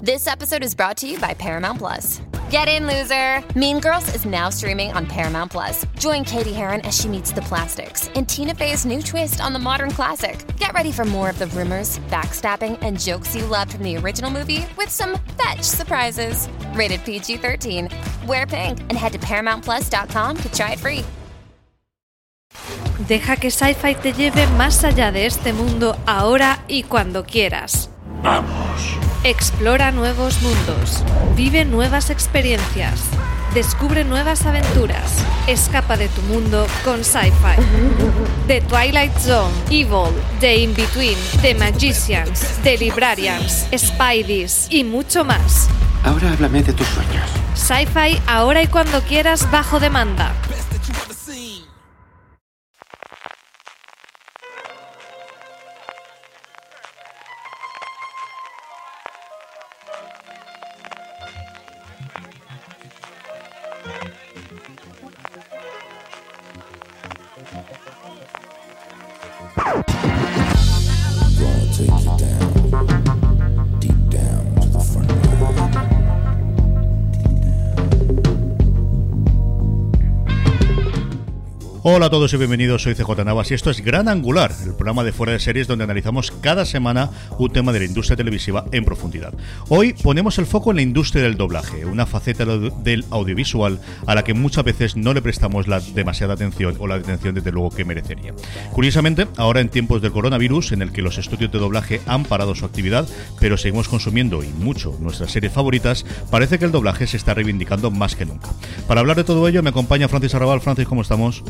This episode is brought to you by Paramount Plus. Get in, loser! Mean Girls is now streaming on Paramount Plus. Join Katie Heron as she meets the plastics in Tina Fey's new twist on the modern classic. Get ready for more of the rumors, backstabbing, and jokes you loved from the original movie with some fetch surprises. Rated PG 13. Wear pink and head to ParamountPlus.com to try it free. Deja que Sci-Fi te lleve más allá de este mundo ahora y cuando quieras. Vamos. Explora nuevos mundos, vive nuevas experiencias, descubre nuevas aventuras, escapa de tu mundo con Sci-Fi. The Twilight Zone, Evil, The In-Between, The Magicians, The Librarians, Spideys y mucho más. Ahora háblame de tus sueños. Sci-Fi ahora y cuando quieras bajo demanda. Hola a todos y bienvenidos, soy CJ Navas y esto es Gran Angular, el programa de fuera de series donde analizamos cada semana un tema de la industria televisiva en profundidad. Hoy ponemos el foco en la industria del doblaje, una faceta del audiovisual a la que muchas veces no le prestamos la demasiada atención o la atención desde luego que merecería. Curiosamente, ahora en tiempos del coronavirus, en el que los estudios de doblaje han parado su actividad, pero seguimos consumiendo y mucho nuestras series favoritas, parece que el doblaje se está reivindicando más que nunca. Para hablar de todo ello me acompaña Francis Arrabal. Francis, ¿cómo estamos?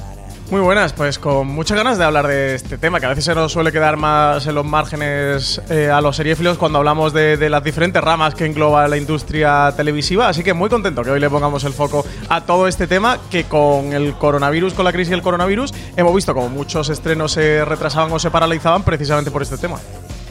Muy buenas, pues con muchas ganas de hablar de este tema, que a veces se nos suele quedar más en los márgenes eh, a los seriéfilos cuando hablamos de, de las diferentes ramas que engloba la industria televisiva. Así que muy contento que hoy le pongamos el foco a todo este tema, que con el coronavirus, con la crisis del coronavirus, hemos visto como muchos estrenos se retrasaban o se paralizaban precisamente por este tema.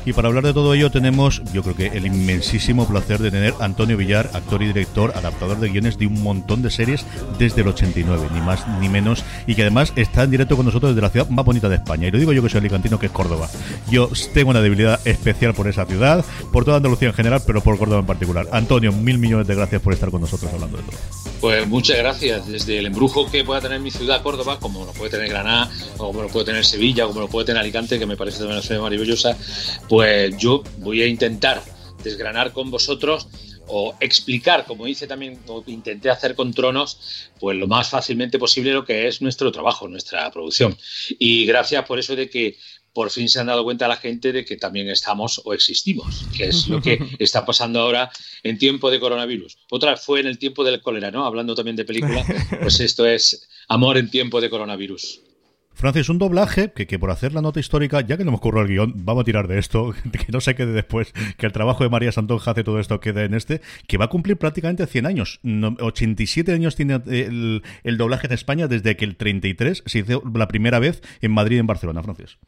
Y para hablar de todo ello tenemos, yo creo que el inmensísimo placer de tener a Antonio Villar, actor y director, adaptador de guiones de un montón de series desde el 89, ni más ni menos, y que además está en directo con nosotros desde la ciudad más bonita de España. Y lo digo yo que soy alicantino, que es Córdoba. Yo tengo una debilidad especial por esa ciudad, por toda Andalucía en general, pero por Córdoba en particular. Antonio, mil millones de gracias por estar con nosotros hablando de todo. Pues muchas gracias. Desde el embrujo que pueda tener mi ciudad, Córdoba, como lo puede tener Granada, o como lo puede tener Sevilla, como lo puede tener Alicante, que me parece también una ciudad maravillosa, pues yo voy a intentar desgranar con vosotros o explicar, como hice también, o intenté hacer con Tronos, pues lo más fácilmente posible lo que es nuestro trabajo, nuestra producción. Y gracias por eso de que por fin se han dado cuenta la gente de que también estamos o existimos, que es lo que está pasando ahora en tiempo de coronavirus. Otra fue en el tiempo del cólera, ¿no? Hablando también de película, pues esto es amor en tiempo de coronavirus. Francis, un doblaje que, que por hacer la nota histórica, ya que no hemos currado el guion, vamos a tirar de esto, que no se quede después, que el trabajo de María Santonja hace todo esto quede en este, que va a cumplir prácticamente 100 años. No- 87 años tiene el, el doblaje en España desde que el 33 se hizo la primera vez en Madrid y en Barcelona, Francis.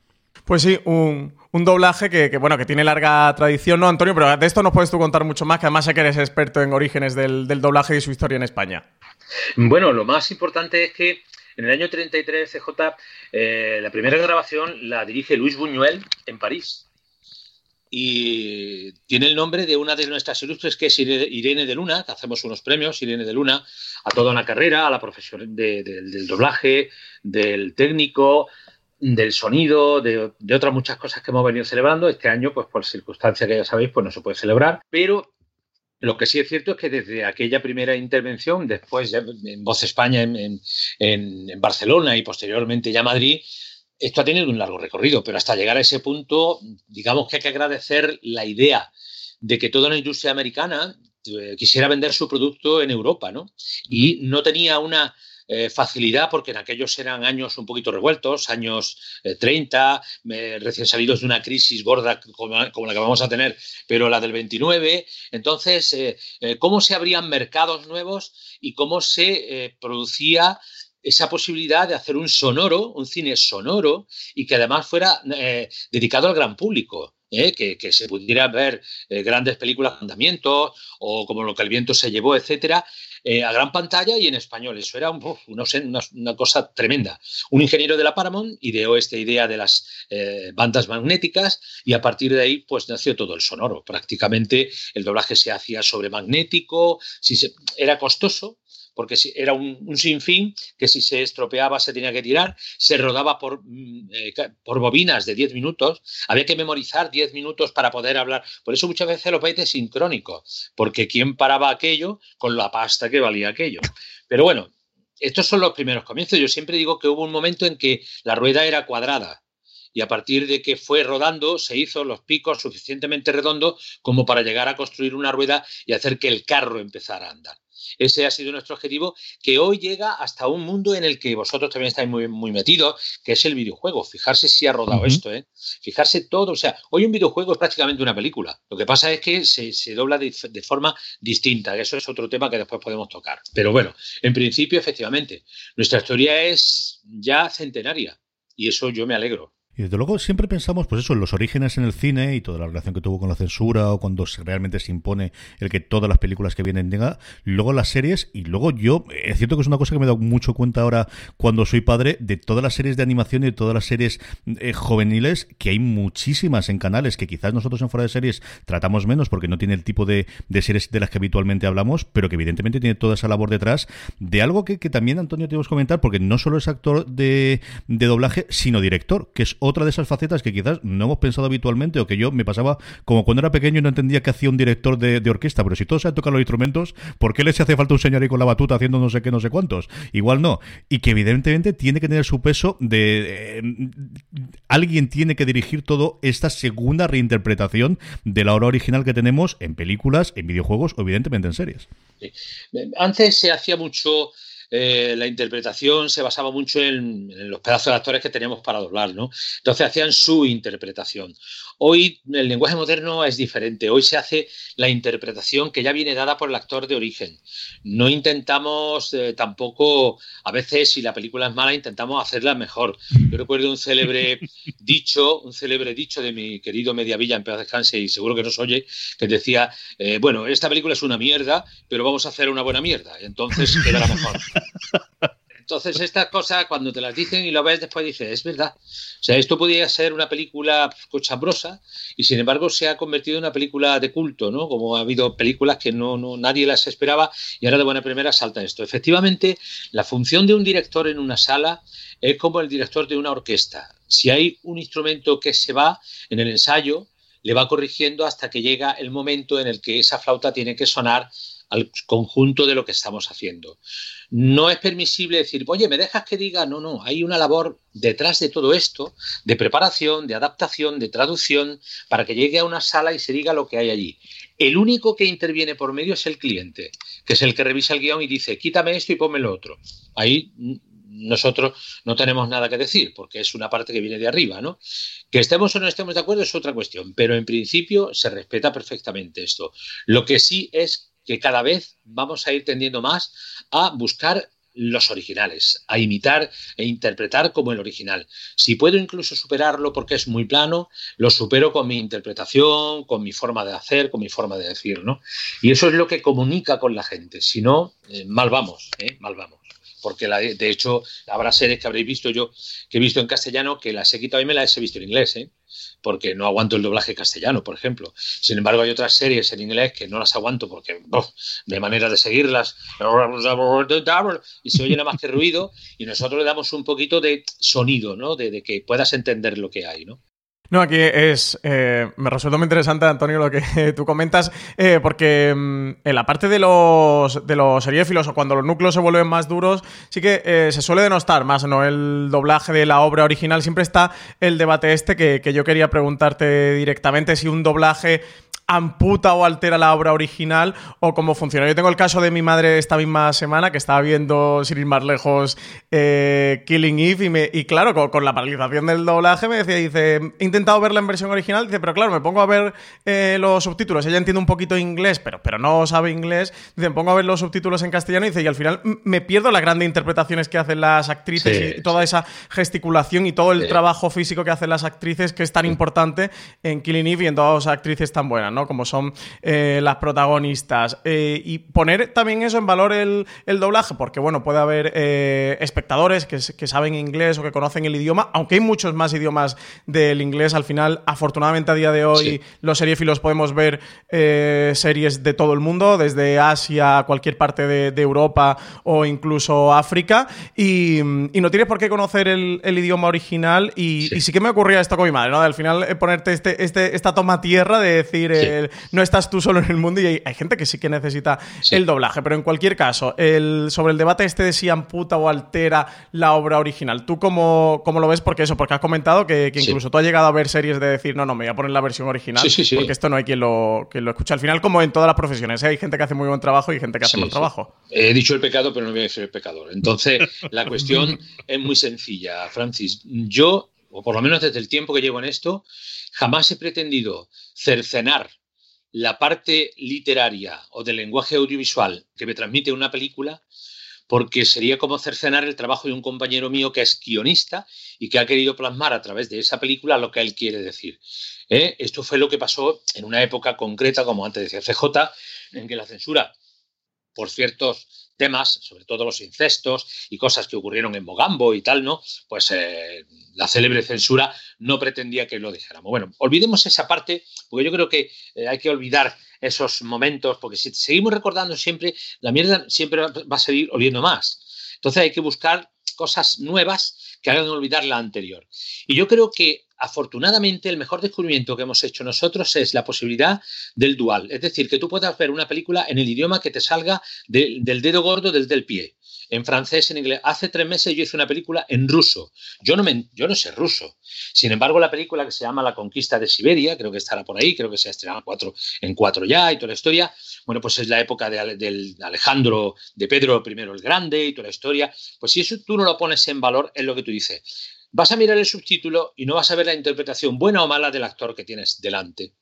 Pues sí, un, doblaje que, bueno, que tiene larga tradición, ¿no, Antonio? Pero de esto nos puedes tú contar mucho más, que además sé que eres experto en orígenes del, doblaje y su historia en España. Bueno, lo más importante es que en el año 33 CJ, eh, la primera grabación la dirige Luis Buñuel en París. Y tiene el nombre de una de nuestras ilustres, que es Ire- Irene de Luna, que hacemos unos premios, Irene de Luna, a toda una carrera, a la profesión de- de- del doblaje, del técnico, del sonido, de, otras muchas cosas que hemos venido celebrando. Este año, pues por circunstancias que ya sabéis, pues no se puede celebrar. Pero lo que sí es cierto es que desde aquella primera intervención, después en Voz España en, en- en- en Barcelona y posteriormente ya Madrid, esto ha tenido un largo recorrido, pero hasta llegar a ese punto, digamos que hay que agradecer la idea de que toda la industria americana eh, quisiera vender su producto en Europa, ¿no? Y no tenía una eh, facilidad, porque en aquellos eran años un poquito revueltos, años 30, recién salidos de una crisis gorda como, la que vamos a tener, pero la del 29. Entonces, ¿cómo se abrían mercados nuevos y cómo se producía esa posibilidad de hacer un sonoro, un cine sonoro, y que además fuera dedicado al gran público? ¿eh? que, se pudiera ver eh, grandes películas, andamientos o como lo que el viento se llevó, etcétera, eh, a gran pantalla y en español. Eso era una, cosa tremenda. Un ingeniero de la Paramount ideó esta idea de las bandas magnéticas y a partir de ahí pues nació todo el sonoro. Prácticamente el doblaje se hacía sobre magnético, si era costoso, porque era un, sinfín que si se estropeaba se tenía que tirar, se rodaba por, mm, eh, por bobinas de 10 minutos, había que memorizar 10 minutos para poder hablar. Por eso muchas veces los países sincrónicos, porque ¿quién paraba aquello con la pasta que valía aquello? Pero bueno, estos son los primeros comienzos. Yo siempre digo que hubo un momento en que la rueda era cuadrada y a partir de que fue rodando se hizo los picos suficientemente redondos como para llegar a construir una rueda y hacer que el carro empezara a andar. Ese ha sido nuestro objetivo, que hoy llega hasta un mundo en el que vosotros también estáis muy, muy metidos, que es el videojuego. Fijarse si ha rodado esto, ¿eh? Fijarse todo. O sea, hoy un videojuego es prácticamente una película. Lo que pasa es que se, dobla de, de, forma distinta. Eso es otro tema que después podemos tocar. Pero bueno, en principio, efectivamente, nuestra historia es ya centenaria. Y eso yo me alegro. Y desde luego siempre pensamos, pues eso, en los orígenes en el cine y toda la relación que tuvo con la censura o cuando realmente se impone el que todas las películas que vienen tengan, luego las series y luego yo, es cierto que es una cosa que me he dado mucho cuenta ahora cuando soy padre de todas las series de animación y de todas las series eh, juveniles, que hay muchísimas en canales que quizás nosotros en fuera de series tratamos menos porque no tiene el tipo de, series de las que habitualmente hablamos, pero que evidentemente tiene toda esa labor detrás de algo que, también Antonio tenemos que comentar porque no solo es actor de, de doblaje, sino director, que es otra de esas facetas que quizás no hemos pensado habitualmente o que yo me pasaba como cuando era pequeño y no entendía qué hacía un director de, orquesta, pero si todos saben tocar los instrumentos, ¿por qué les hace falta un señor ahí con la batuta haciendo no sé qué, no sé cuántos? Igual no. Y que evidentemente tiene que tener su peso de... Eh, alguien tiene que dirigir toda esta segunda reinterpretación de la obra original que tenemos en películas, en videojuegos o evidentemente en series. Antes se hacía mucho eh, la interpretación se basaba mucho en, los pedazos de actores que teníamos para doblar, ¿no? Entonces hacían su interpretación. Hoy el lenguaje moderno es diferente. Hoy se hace la interpretación que ya viene dada por el actor de origen. No intentamos eh, tampoco, a veces si la película es mala, intentamos hacerla mejor. Yo recuerdo un célebre dicho, un célebre dicho de mi querido Mediavilla en Paz Descanse y seguro que nos oye, que decía, eh, bueno, esta película es una mierda, pero vamos a hacer una buena mierda. Entonces quedará mejor. Entonces, estas cosas, cuando te las dicen y lo ves, después dices, es verdad. O sea, esto podría ser una película cochambrosa y, sin embargo, se ha convertido en una película de culto, ¿no? Como ha habido películas que no, no nadie las esperaba y ahora de buena primera salta esto. Efectivamente, la función de un director en una sala es como el director de una orquesta. Si hay un instrumento que se va en el ensayo, le va corrigiendo hasta que llega el momento en el que esa flauta tiene que sonar al conjunto de lo que estamos haciendo. No es permisible decir, oye, ¿me dejas que diga? No, no, hay una labor detrás de todo esto, de preparación, de adaptación, de traducción, para que llegue a una sala y se diga lo que hay allí. El único que interviene por medio es el cliente, que es el que revisa el guion y dice, quítame esto y ponme lo otro. Ahí nosotros no tenemos nada que decir, porque es una parte que viene de arriba, ¿no? Que estemos o no estemos de acuerdo es otra cuestión, pero en principio se respeta perfectamente esto. Lo que sí es que cada vez vamos a ir tendiendo más a buscar los originales, a imitar e interpretar como el original. Si puedo incluso superarlo porque es muy plano, lo supero con mi interpretación, con mi forma de hacer, con mi forma de decir, ¿no? Y eso es lo que comunica con la gente. Si no, eh, mal vamos, ¿eh? mal vamos. Porque de hecho habrá series que habréis visto yo, que he visto en castellano, que las he quitado y me las he visto en inglés, ¿eh? Porque no aguanto el doblaje castellano, por ejemplo. Sin embargo, hay otras series en inglés que no las aguanto porque de manera de seguirlas y se oye nada más que ruido y nosotros le damos un poquito de sonido, ¿no? De, de que puedas entender lo que hay, ¿no? No, aquí es. Eh, me resulta muy interesante, Antonio, lo que tú comentas, eh, porque mm, en la parte de los, de los seriéfilos o cuando los núcleos se vuelven más duros, sí que eh, se suele denostar más, ¿no? El doblaje de la obra original. Siempre está el debate este que, que yo quería preguntarte directamente: si un doblaje amputa o altera la obra original o cómo funciona. Yo tengo el caso de mi madre esta misma semana que estaba viendo, sin ir más lejos, eh, Killing Eve y, me, y claro, con, la paralización del doblaje me decía, dice, he intentado verla en versión original, dice, pero claro, me pongo a ver eh, los subtítulos, ella entiende un poquito inglés, pero, pero no sabe inglés, dice, me pongo a ver los subtítulos en castellano y dice, y al final me pierdo las grandes interpretaciones que hacen las actrices y toda esa gesticulación y todo el trabajo físico que hacen las actrices que es tan importante en Killing Eve y en todas las actrices tan buenas, ¿no? Como son eh, las protagonistas. Eh, y poner también eso en valor el, doblaje, porque bueno, puede haber eh, espectadores que, saben inglés o que conocen el idioma, aunque hay muchos más idiomas del inglés. Al final, afortunadamente a día de hoy, los seriefilos podemos ver series de todo el mundo, desde Asia, cualquier parte de, Europa o incluso África. Y, no tienes por qué conocer el, idioma original. Y sí. que me ocurría esto con mi madre, ¿no? Al final, ponerte este, este, esta toma tierra de decir, no estás tú solo en el mundo y hay, gente que sí que necesita el doblaje. Pero en cualquier caso, el, sobre el debate este de si amputa o altera la obra original, ¿tú cómo, cómo lo ves? Porque eso, porque has comentado que, incluso tú has llegado a ver series de decir, no, no, me voy a poner la versión original, porque esto no hay quien lo, escuche. Al final, como en todas las profesiones, ¿eh? hay gente que hace muy buen trabajo y gente que hace mal trabajo. He dicho el pecado, pero no voy a decir el pecador. Entonces, la cuestión es muy sencilla, Francis. Yo, o por lo menos desde el tiempo que llevo en esto, jamás he pretendido cercenar la parte literaria o del lenguaje audiovisual que me transmite una película, porque sería como cercenar el trabajo de un compañero mío que es guionista y que ha querido plasmar a través de esa película lo que él quiere decir. ¿Eh? Esto fue lo que pasó en una época concreta, como antes decía CJ, en que la censura por ciertos temas, sobre todo los incestos y cosas que ocurrieron en Mogambo y tal, ¿no? Pues eh, la célebre censura no pretendía que lo dijéramos. Bueno, olvidemos esa parte, porque yo creo que eh, hay que olvidar esos momentos, porque si seguimos recordando siempre, la mierda siempre va a seguir oliendo más. Entonces hay que buscar cosas nuevas que hagan olvidar la anterior. Y yo creo que afortunadamente el mejor descubrimiento que hemos hecho nosotros es la posibilidad del dual, es decir, que tú puedas ver una película en el idioma que te salga del dedo gordo del del pie, en francés, en inglés. Hace tres meses yo hice una película en ruso. Yo no, me, yo no sé ruso. Sin embargo, la película que se llama La conquista de Siberia, creo que estará por ahí, creo que se ha estrenado cuatro, en cuatro ya y toda la historia. Bueno, pues es la época de, del Alejandro, de Pedro I el Grande y toda la historia. Pues si eso tú no lo pones en valor, es lo que tú dices vas a mirar el subtítulo y no vas a ver la interpretación buena o mala del actor que tienes delante.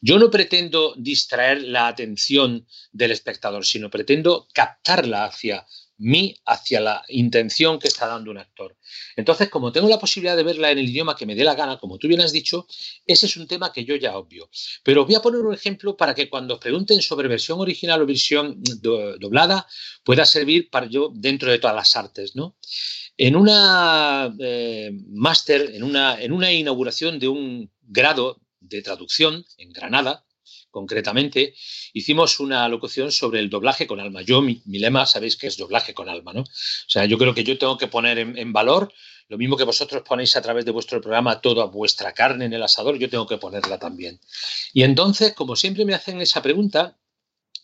Yo no pretendo distraer la atención del espectador, sino pretendo captarla hacia mí, hacia la intención que está dando un actor. Entonces, como tengo la posibilidad de verla en el idioma que me dé la gana, como tú bien has dicho, ese es un tema que yo ya obvio. Pero voy a poner un ejemplo para que cuando os pregunten sobre versión original o versión doblada, pueda servir para yo dentro de todas las artes, ¿no? En una eh, máster, en una, en una inauguración de un grado de traducción en Granada, concretamente, hicimos una locución sobre el doblaje con alma. Yo, mi, lema, sabéis que es doblaje con alma, ¿no? O sea, yo creo que yo tengo que poner en, valor lo mismo que vosotros ponéis a través de vuestro programa toda vuestra carne en el asador, yo tengo que ponerla también. Y entonces, como siempre me hacen esa pregunta,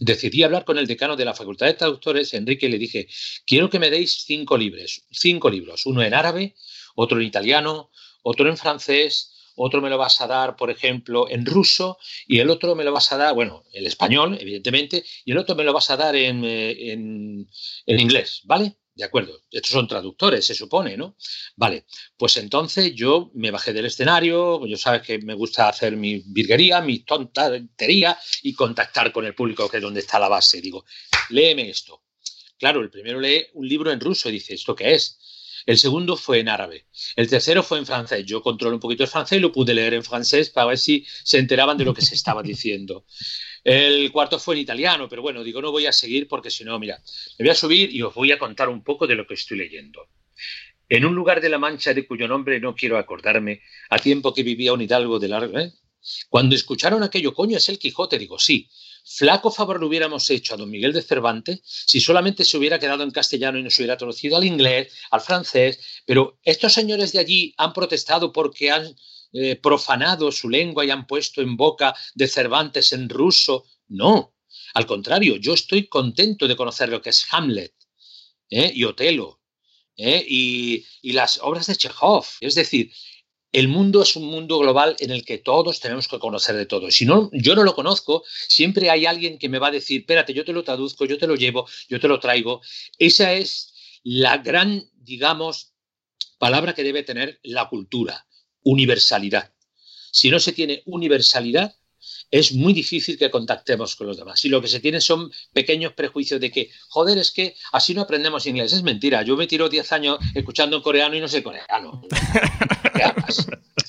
decidí hablar con el decano de la Facultad de Traductores, Enrique, y le dije, quiero que me deis cinco libros, cinco libros, uno en árabe, otro en italiano, otro en francés, otro me lo vas a dar, por ejemplo, en ruso, y el otro me lo vas a dar, bueno, el español, evidentemente, y el otro me lo vas a dar en, eh, en, en inglés, ¿vale? De acuerdo, estos son traductores, se supone, ¿no? Vale, pues entonces yo me bajé del escenario, yo sabes que me gusta hacer mi virguería, mi tontería y contactar con el público, que es donde está la base. Digo, léeme esto. Claro, el primero lee un libro en ruso y dice, ¿esto qué es? El segundo fue en árabe. El tercero fue en francés. Yo controlo un poquito el francés y lo pude leer en francés para ver si se enteraban de lo que se estaba diciendo. El cuarto fue en italiano, pero bueno, digo, no voy a seguir porque si no, mira, me voy a subir y os voy a contar un poco de lo que estoy leyendo. En un lugar de la Mancha de cuyo nombre no quiero acordarme, a tiempo que vivía un hidalgo de largo. ¿eh? Cuando escucharon aquello, coño, es el Quijote, digo, sí. Flaco favor lo hubiéramos hecho a don Miguel de Cervantes si solamente se hubiera quedado en castellano y no se hubiera traducido al inglés, al francés, pero estos señores de allí han protestado porque han eh, profanado su lengua y han puesto en boca de Cervantes en ruso. No, al contrario, yo estoy contento de conocer lo que es Hamlet ¿eh? y Otelo ¿eh? y, y, las obras de Chekhov. Es decir, el mundo es un mundo global en el que todos tenemos que conocer de todo. Si no, yo no lo conozco, siempre hay alguien que me va a decir, espérate, yo te lo traduzco, yo te lo llevo, yo te lo traigo. Esa es la gran, digamos, palabra que debe tener la cultura, universalidad. Si no se tiene universalidad, es muy difícil que contactemos con los demás. Y lo que se tiene son pequeños prejuicios de que, joder, es que así no aprendemos inglés. Es mentira. Yo me tiro 10 años escuchando en coreano y no sé coreano.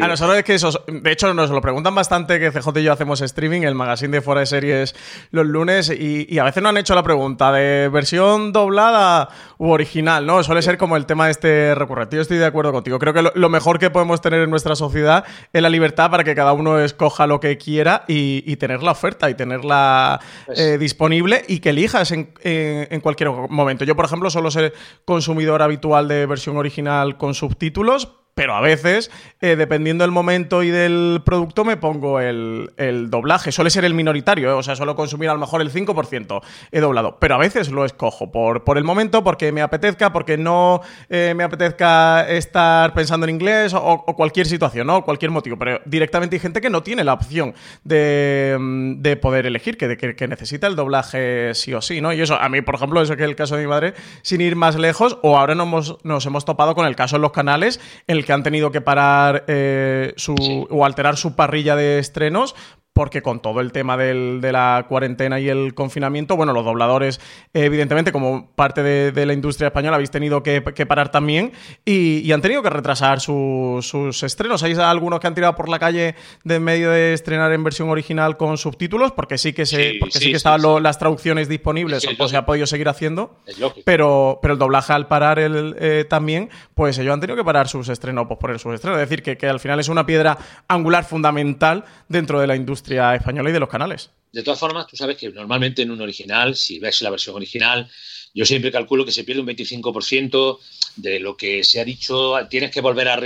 a nosotros es que eso, de hecho nos lo preguntan bastante que CJ y yo hacemos streaming, el magazine de fuera de series los lunes y, a veces nos han hecho la pregunta de versión doblada u original, ¿no? Suele ser como el tema de este recurrente. Yo estoy de acuerdo contigo. Creo que lo, mejor que podemos tener en nuestra sociedad es la libertad para que cada uno escoja lo que quiera y, tener la oferta y tenerla pues eh, disponible y que elijas en, en cualquier momento. Yo, por ejemplo, solo soy consumidor habitual de versión original con subtítulos pero a veces, eh, dependiendo del momento y del producto, me pongo el, doblaje. Suele ser el minoritario, ¿eh? o sea, suelo consumir a lo mejor el 5% he doblado, pero a veces lo escojo por, por el momento, porque me apetezca, porque no eh, me apetezca estar pensando en inglés o, cualquier situación, ¿no? Cualquier motivo. Pero directamente hay gente que no tiene la opción de, mm, poder elegir, que, que, necesita el doblaje sí o sí, ¿no? Y eso, a mí, por ejemplo, eso que es el caso de mi madre, sin ir más lejos, o ahora nos hemos, nos hemos topado con el caso en los canales, el que han tenido que parar eh, su, o alterar su parrilla de estrenos porque con todo el tema de la cuarentena y el confinamiento, bueno, los dobladores, evidentemente, como parte de, la industria española, habéis tenido que, parar también y, han tenido que retrasar sus estrenos. Hay algunos que han tirado por la calle de medio de estrenar en versión original con subtítulos, porque sí que se, porque sí, que estaban las traducciones disponibles, o se ha podido seguir haciendo. Pero, pero el doblaje al parar el, eh, también, pues ellos han tenido que parar sus estrenos, pues por sus estrenos. Es decir, que, que al final es una piedra angular fundamental dentro de la industria española y de los canales. De todas formas, tú sabes que normalmente en un original, si ves la versión original, yo siempre calculo que se pierde un 25% de lo que se ha dicho. Tienes que volver a,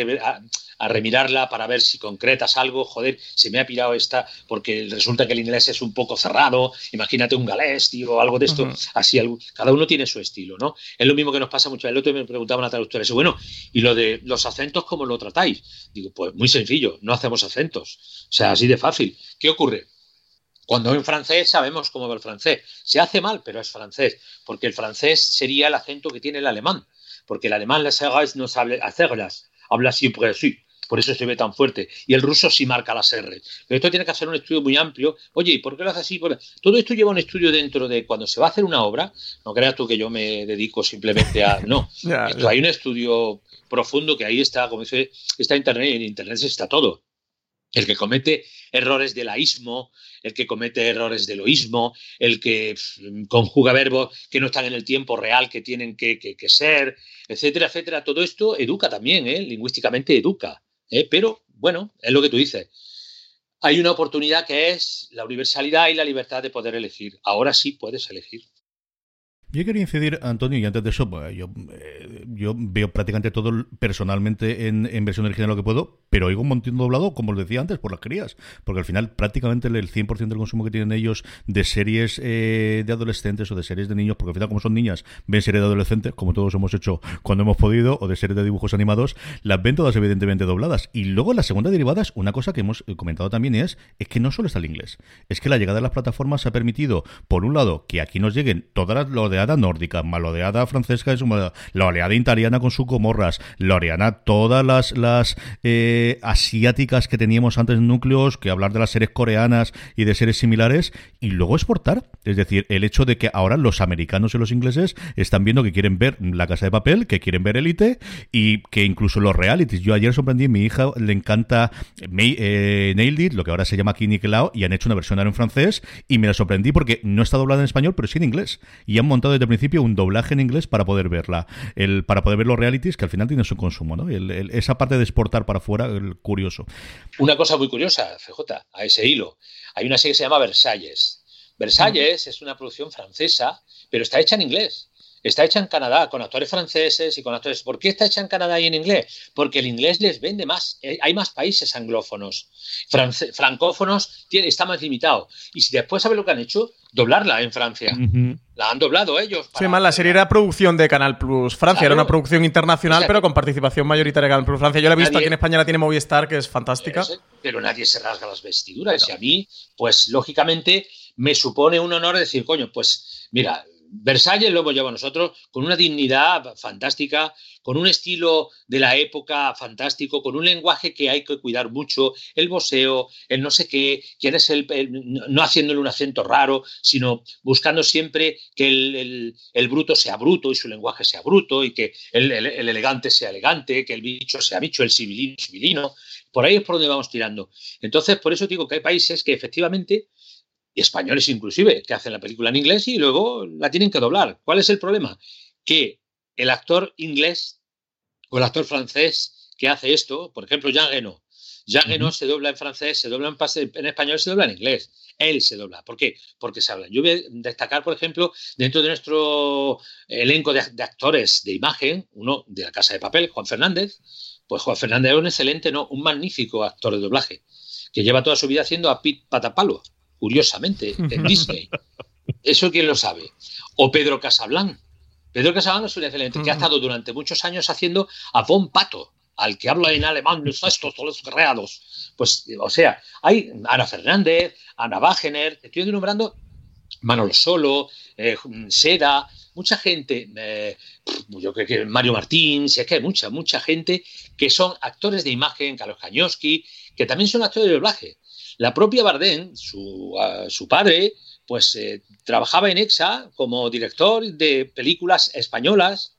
remirarla para ver si concretas algo. Joder, se me ha pirado esta porque resulta que el inglés es un poco cerrado. Imagínate un galés, tío, o algo de esto. Así, cada uno tiene su estilo, ¿no? Es lo mismo que nos pasa mucho. El otro me preguntaba una traductora, dice, bueno, ¿y lo de los acentos cómo lo tratáis? Digo, pues muy sencillo, no hacemos acentos. O sea, así de fácil. ¿Qué ocurre? Cuando en francés sabemos cómo va el francés. Se hace mal, pero es francés, porque el francés sería el acento que tiene el alemán, porque el alemán las R's no sabe hacerlas, habla siempre así. Por eso se ve tan fuerte. Y el ruso sí marca las R. Pero esto tiene que hacer un estudio muy amplio. Oye, ¿y por qué lo hace así? Todo esto lleva un estudio dentro de cuando se va a hacer una obra. No creas tú que yo me dedico simplemente a. No. Hay un estudio profundo que ahí está, como dice, está Internet y en Internet está todo. El que comete errores de laísmo, el que comete errores de loísmo, el que conjuga verbos que no están en el tiempo real que tienen que, ser, etcétera, etcétera. Todo esto educa también, ¿eh? lingüísticamente educa. ¿eh? Pero, bueno, es lo que tú dices. Hay una oportunidad que es la universalidad y la libertad de poder elegir. Ahora sí puedes elegir. Yo quería incidir, Antonio, y antes de eso, pues, yo, eh, yo veo prácticamente todo personalmente en, versión original lo que puedo, pero oigo un montón doblado, como os decía antes, por las crías, porque al final prácticamente el 100% del consumo que tienen ellos de series eh, de adolescentes o de series de niños, porque al final como son niñas, ven series de adolescentes, como todos hemos hecho cuando hemos podido, o de series de dibujos animados, las ven todas evidentemente dobladas. Y luego la segunda derivada es una cosa que hemos comentado también es, es que no solo está el inglés, es que la llegada de las plataformas ha permitido, por un lado, que aquí nos lleguen todas las oleada nórdica, malodeada francesa, la oleada italiana con sus comorras, la oleada todas las, las eh, asiáticas que teníamos antes en núcleos, que hablar de las series coreanas y de series similares, y luego exportar. Es decir, el hecho de que ahora los americanos y los ingleses están viendo que quieren ver La Casa de Papel, que quieren ver Elite, y que incluso los realities. Yo ayer sorprendí, mi hija le encanta eh, Nailed It, lo que ahora se llama Kini Cloud, y han hecho una versión ahora en francés, y me la sorprendí porque no está doblada en español, pero sí en inglés. Y han montado desde el principio un doblaje en inglés para poder verla, el, para poder ver los realities que al final tienen su consumo, ¿no? esa parte de exportar para afuera, el curioso. Una cosa muy curiosa, CJ, a ese hilo. Hay una serie que se llama Versalles. Versalles es una producción francesa, pero está hecha en inglés. Está hecha en Canadá, con actores franceses y con actores. ¿Por qué está hecha en Canadá y en inglés? Porque el inglés les vende más. Eh, Hay más países anglófonos. France- francófonos tiene, está más limitado. Y si después sabes lo que han hecho, doblarla en Francia. La han doblado ellos. Sí, para- además la serie era producción de Canal Plus Francia, Claro. era una producción internacional, O sea, pero con participación mayoritaria de Canal Plus Francia. Yo la he visto Nadie- aquí en España, la tiene Movistar, que es fantástica. Pero, pero nadie se rasga las vestiduras. Y a mí, pues lógicamente, me supone un honor decir, coño, pues mira, Versalles lo hemos llevado nosotros con una dignidad fantástica, con un estilo de la época fantástico, con un lenguaje que hay que cuidar mucho, el boseo, el no sé qué, quién es el, no haciéndole un acento raro, sino buscando siempre que el, el- bruto sea bruto y su lenguaje sea bruto y que el elegante sea elegante, que el bicho sea bicho, el civilino civilino. Por ahí es por donde vamos tirando. Entonces, por eso digo que hay países que efectivamente, y españoles inclusive, que hacen la película en inglés y luego la tienen que doblar. ¿Cuál es el problema? Que el actor inglés o el actor francés que hace esto, por ejemplo, Jean Reno, Jean Reno se dobla en francés, se dobla en, en español, se dobla en inglés. Él se dobla. ¿Por qué? Porque se habla. Yo voy a destacar, por ejemplo, dentro de nuestro elenco de, de actores de imagen, uno de la Casa de Papel, Juan Fernández, pues Juan Fernández es un excelente, no, un magnífico actor de doblaje, que lleva toda su vida haciendo a Pete Patapalo, curiosamente, en Disney. Eso quién lo sabe. O Pedro Casablanc. Pedro Casablanc es un excelente, que ha estado durante muchos años haciendo a Von Pato, al que habla en alemán, estos todos los creados. Pues, o sea, hay Ana Fernández, Ana Wagener, estoy nombrando Manolo Solo, eh, Seda, mucha gente, eh, yo creo que Mario Martín, si es que hay mucha, mucha gente que son actores de imagen, Carlos Kañoski, que también son actores de doblaje. La propia Bardem, su, uh, su padre, pues eh, trabajaba en EXA como director de películas españolas,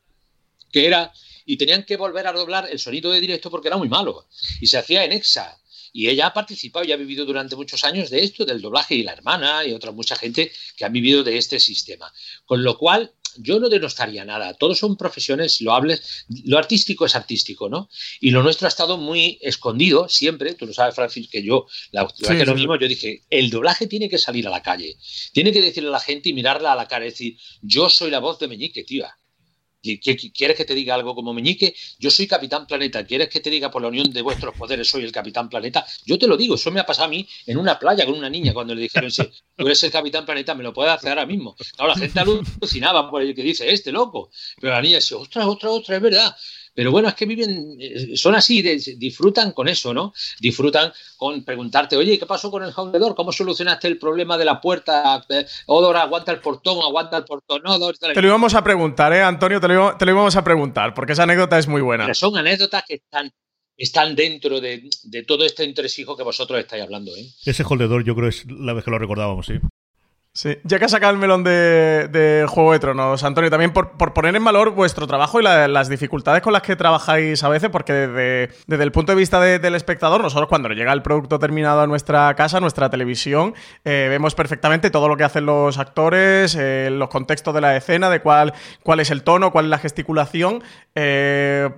que era, y tenían que volver a doblar el sonido de directo porque era muy malo, y se hacía en EXA. Y ella ha participado y ha vivido durante muchos años de esto, del doblaje, y la hermana y otra mucha gente que han vivido de este sistema. Con lo cual, yo no denostaría nada. Todos son profesiones loables. Lo artístico es artístico, ¿no? Y lo nuestro ha estado muy escondido siempre. Tú lo sabes, Francis, que yo, la última Sí, que sí, lo sí. mismo, yo dije, el doblaje tiene que salir a la calle. Tiene que decirle a la gente y mirarla a la cara. Es decir, yo soy la voz de Meñique, tía. ¿Y qué- qué- ¿Quieres que te diga algo como Meñique? Yo soy Capitán Planeta. ¿Quieres que te diga por la unión de vuestros poderes soy el Capitán Planeta? Yo te lo digo, eso me ha pasado a mí en una playa con una niña cuando le dijeron, sí, tú eres el Capitán Planeta, me lo puedes hacer ahora mismo. Claro, la gente alucinaba por el que dice, este loco. Pero la niña dice, ostras, ostras, ostras, es verdad. Pero bueno, es que viven, eh, son así, disfrutan con eso, ¿no? Disfrutan con preguntarte, oye, ¿qué pasó con el Houndedor? ¿Cómo solucionaste el problema de la puerta? Eh, Odor, aguanta el portón, aguanta el portón, Odor. tal. Te lo íbamos a preguntar, ¿eh, Antonio? Te lo, íbamos- te lo íbamos a preguntar, porque esa anécdota es muy buena. Pero son anécdotas que están, están dentro de, de todo este entresijo que vosotros estáis hablando, ¿eh? Ese holdedor yo creo es la vez que lo recordábamos, sí. Sí. Ya que has sacado el melón de, Juego de Tronos, Antonio, también por, por poner en valor vuestro trabajo y la- las dificultades con las que trabajáis a veces, porque desde, desde el punto de vista de- del espectador, nosotros cuando llega el producto terminado a nuestra casa, nuestra televisión, eh, vemos perfectamente todo lo que hacen los actores, eh, los contextos de la escena, de cuál, cuál es el tono, cuál es la gesticulación. eh,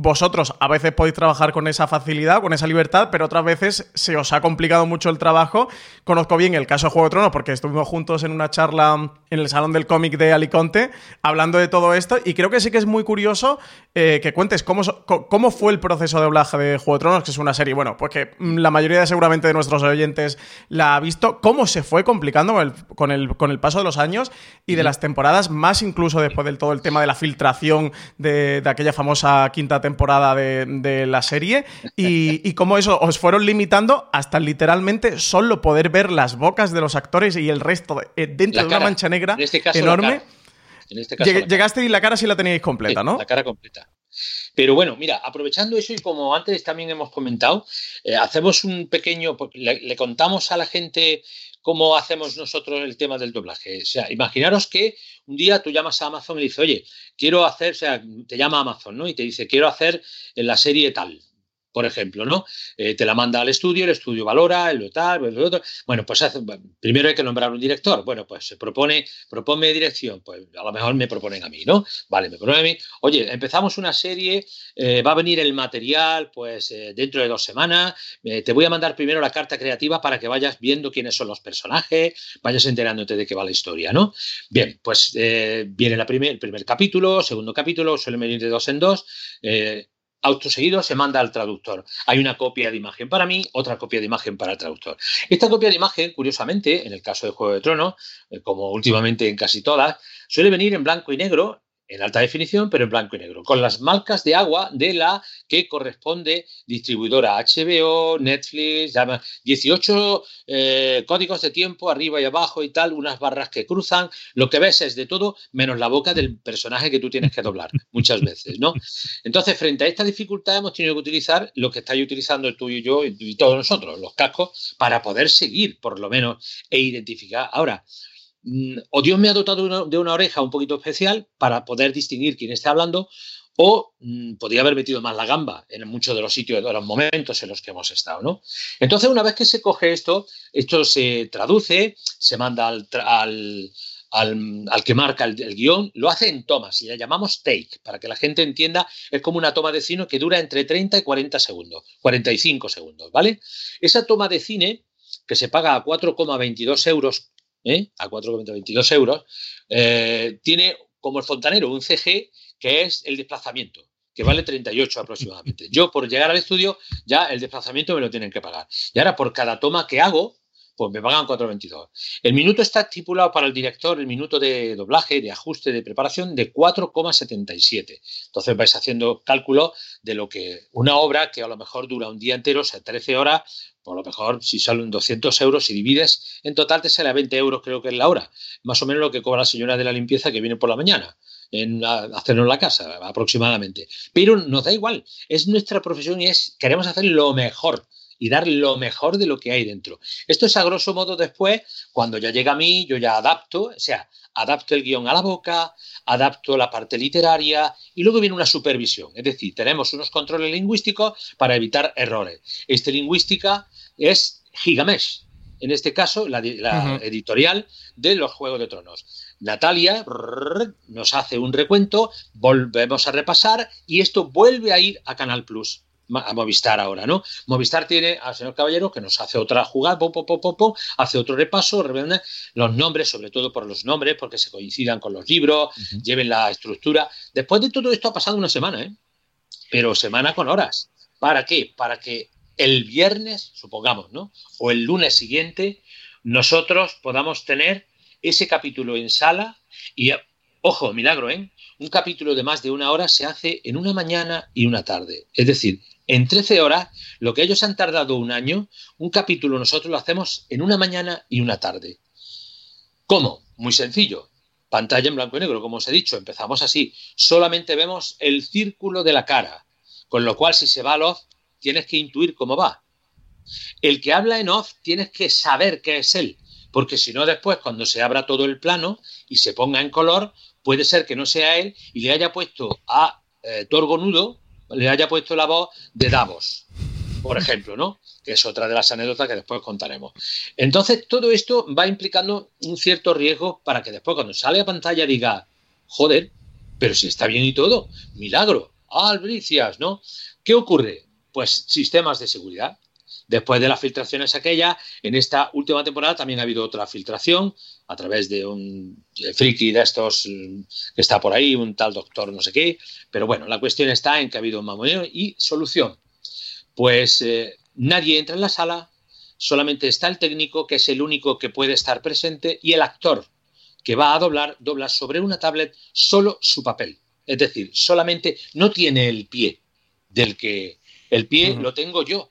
vosotros a veces podéis trabajar con esa facilidad, con esa libertad, pero otras veces se os ha complicado mucho el trabajo. Conozco bien el caso de Juego de Tronos porque estuvimos juntos en una charla en el Salón del Cómic de Alicante hablando de todo esto y creo que sí que es muy curioso eh, que cuentes cómo, cómo fue el proceso de doblaje de Juego de Tronos, que es una serie, bueno, pues que mm, la mayoría seguramente de nuestros oyentes la ha visto, cómo se fue complicando con el, con el, con el paso de los años y de las temporadas, más incluso después del todo el tema de la filtración de, de aquella famosa quinta temporada de, de la serie y, y cómo eso os fueron limitando hasta literalmente solo poder ver las bocas de los actores y el resto de- eh, dentro La de una mancha negra En este caso, la enorme. En este caso, Lleg- la cara. Llegaste y la cara sí la teníais completa, Sí, ¿no? La cara completa. Pero bueno, mira, aprovechando eso y como antes también hemos comentado, eh, hacemos un pequeño, le contamos a la gente cómo hacemos nosotros el tema del doblaje. O sea, imaginaros que un día tú llamas a Amazon y le dices, oye, quiero hacer, o sea, te llama Amazon, ¿no? Y te dice, quiero hacer la serie tal, por ejemplo, ¿no? Eh, te la manda al estudio, el estudio valora, el tal, el otro. Bueno, pues primero hay que nombrar un director. Bueno, pues se propone, propone dirección. Pues a lo mejor me proponen a mí, ¿no? Vale, me proponen a mí. Oye, empezamos una serie, eh, va a venir el material, pues eh, dentro de dos semanas. te voy a mandar primero la carta creativa para que vayas viendo quiénes son los personajes, vayas enterándote de qué va la historia, ¿no? Bien, pues viene la primer, el primer capítulo, segundo capítulo, suele venir de dos en dos autoseguido se manda al traductor. Hay una copia de imagen para mí, otra copia de imagen para el traductor. Esta copia de imagen, curiosamente, en el caso de Juego de Tronos, eh, como últimamente en casi todas, suele venir en blanco y negro en alta definición, pero en blanco y negro, con las marcas de agua de la que corresponde distribuidora HBO, Netflix, 18 eh, códigos de tiempo arriba y abajo y tal, unas barras que cruzan. Lo que ves es de todo menos la boca del personaje que tú tienes que doblar muchas veces, ¿no? Entonces, frente a esta dificultad hemos tenido que utilizar lo que estáis utilizando tú y yo y todos nosotros, los cascos, para poder seguir, por lo menos, e identificar. Ahora, o Dios me ha dotado de una, oreja un poquito especial para poder distinguir quién está hablando, o mm, podría haber metido más la gamba en muchos de los sitios, de los momentos en los que hemos estado, ¿no? Entonces, una vez que se coge esto, esto se traduce, se manda al, al, que marca el, guion, lo hace en tomas y la llamamos take, para que la gente entienda, es como una toma de cine que dura entre 30 y 40 segundos, 45 segundos, ¿vale? Esa toma de cine, que se paga a 4,22 euros ¿eh? a 4,22 euros, eh, tiene como el fontanero un CG que es el desplazamiento, que vale 38 aproximadamente. Yo por llegar al estudio ya el desplazamiento me lo tienen que pagar. Y ahora por cada toma que hago, pues me pagan 4,22. El minuto está estipulado para el director, el minuto de doblaje, de ajuste, de preparación, de 4,77. Entonces vais haciendo cálculo de lo que una obra que a lo mejor dura un día entero, o sea, 13 horas, por lo mejor si salen 200 euros y divides, en total te sale a 20 euros creo que es la hora. Más o menos lo que cobra la señora de la limpieza que viene por la mañana en hacernos la casa aproximadamente. Pero nos da igual, es nuestra profesión y es queremos hacer lo mejor y dar lo mejor de lo que hay dentro. Esto es a grosso modo después, cuando ya llega a mí, yo ya adapto, o sea, adapto el guion a la boca, adapto la parte literaria y luego viene una supervisión. Es decir, tenemos unos controles lingüísticos para evitar errores. Esta lingüística es Gigamesh, en este caso la, editorial de los Juegos de Tronos. Natalia nos hace un recuento, volvemos a repasar y esto vuelve a ir a Canal Plus a Movistar ahora, ¿no? Movistar tiene al señor Caballero que nos hace otra jugada, hace otro repaso, los nombres, sobre todo por los nombres, porque se coincidan con los libros, lleven la estructura. Después de todo esto ha pasado una semana, ¿eh? Pero semana con horas. ¿Para qué? Para que el viernes, supongamos, ¿no? O el lunes siguiente, nosotros podamos tener ese capítulo en sala y, ojo, milagro, ¿eh? Un capítulo de más de una hora se hace en una mañana y una tarde. Es decir, en 13 horas, lo que ellos han tardado un año, un capítulo nosotros lo hacemos en una mañana y una tarde. ¿Cómo? Muy sencillo. Pantalla en blanco y negro, como os he dicho, empezamos así. Solamente vemos el círculo de la cara, con lo cual si se va al off, tienes que intuir cómo va. El que habla en off, tienes que saber qué es él, porque si no después, cuando se abra todo el plano y se ponga en color, puede ser que no sea él y le haya puesto a eh, Torgonudo le haya puesto la voz de Davos, por ejemplo, ¿no? Que es otra de las anécdotas que después contaremos. Entonces, todo esto va implicando un cierto riesgo para que después, cuando sale a pantalla, diga, joder, pero si está bien y todo, milagro, albricias, ¿no? ¿Qué ocurre? Pues sistemas de seguridad. Después de las filtraciones aquellas, en esta última temporada también ha habido otra filtración a través de un friki de estos mm, que está por ahí, un tal doctor no sé qué. Pero bueno, la cuestión está en que ha habido un mamoneo y solución. Pues eh, nadie entra en la sala, solamente está el técnico, que es el único que puede estar presente, y el actor, que va a doblar, dobla sobre una tablet solo su papel. Es decir, solamente no tiene el pie del que el pie lo tengo yo.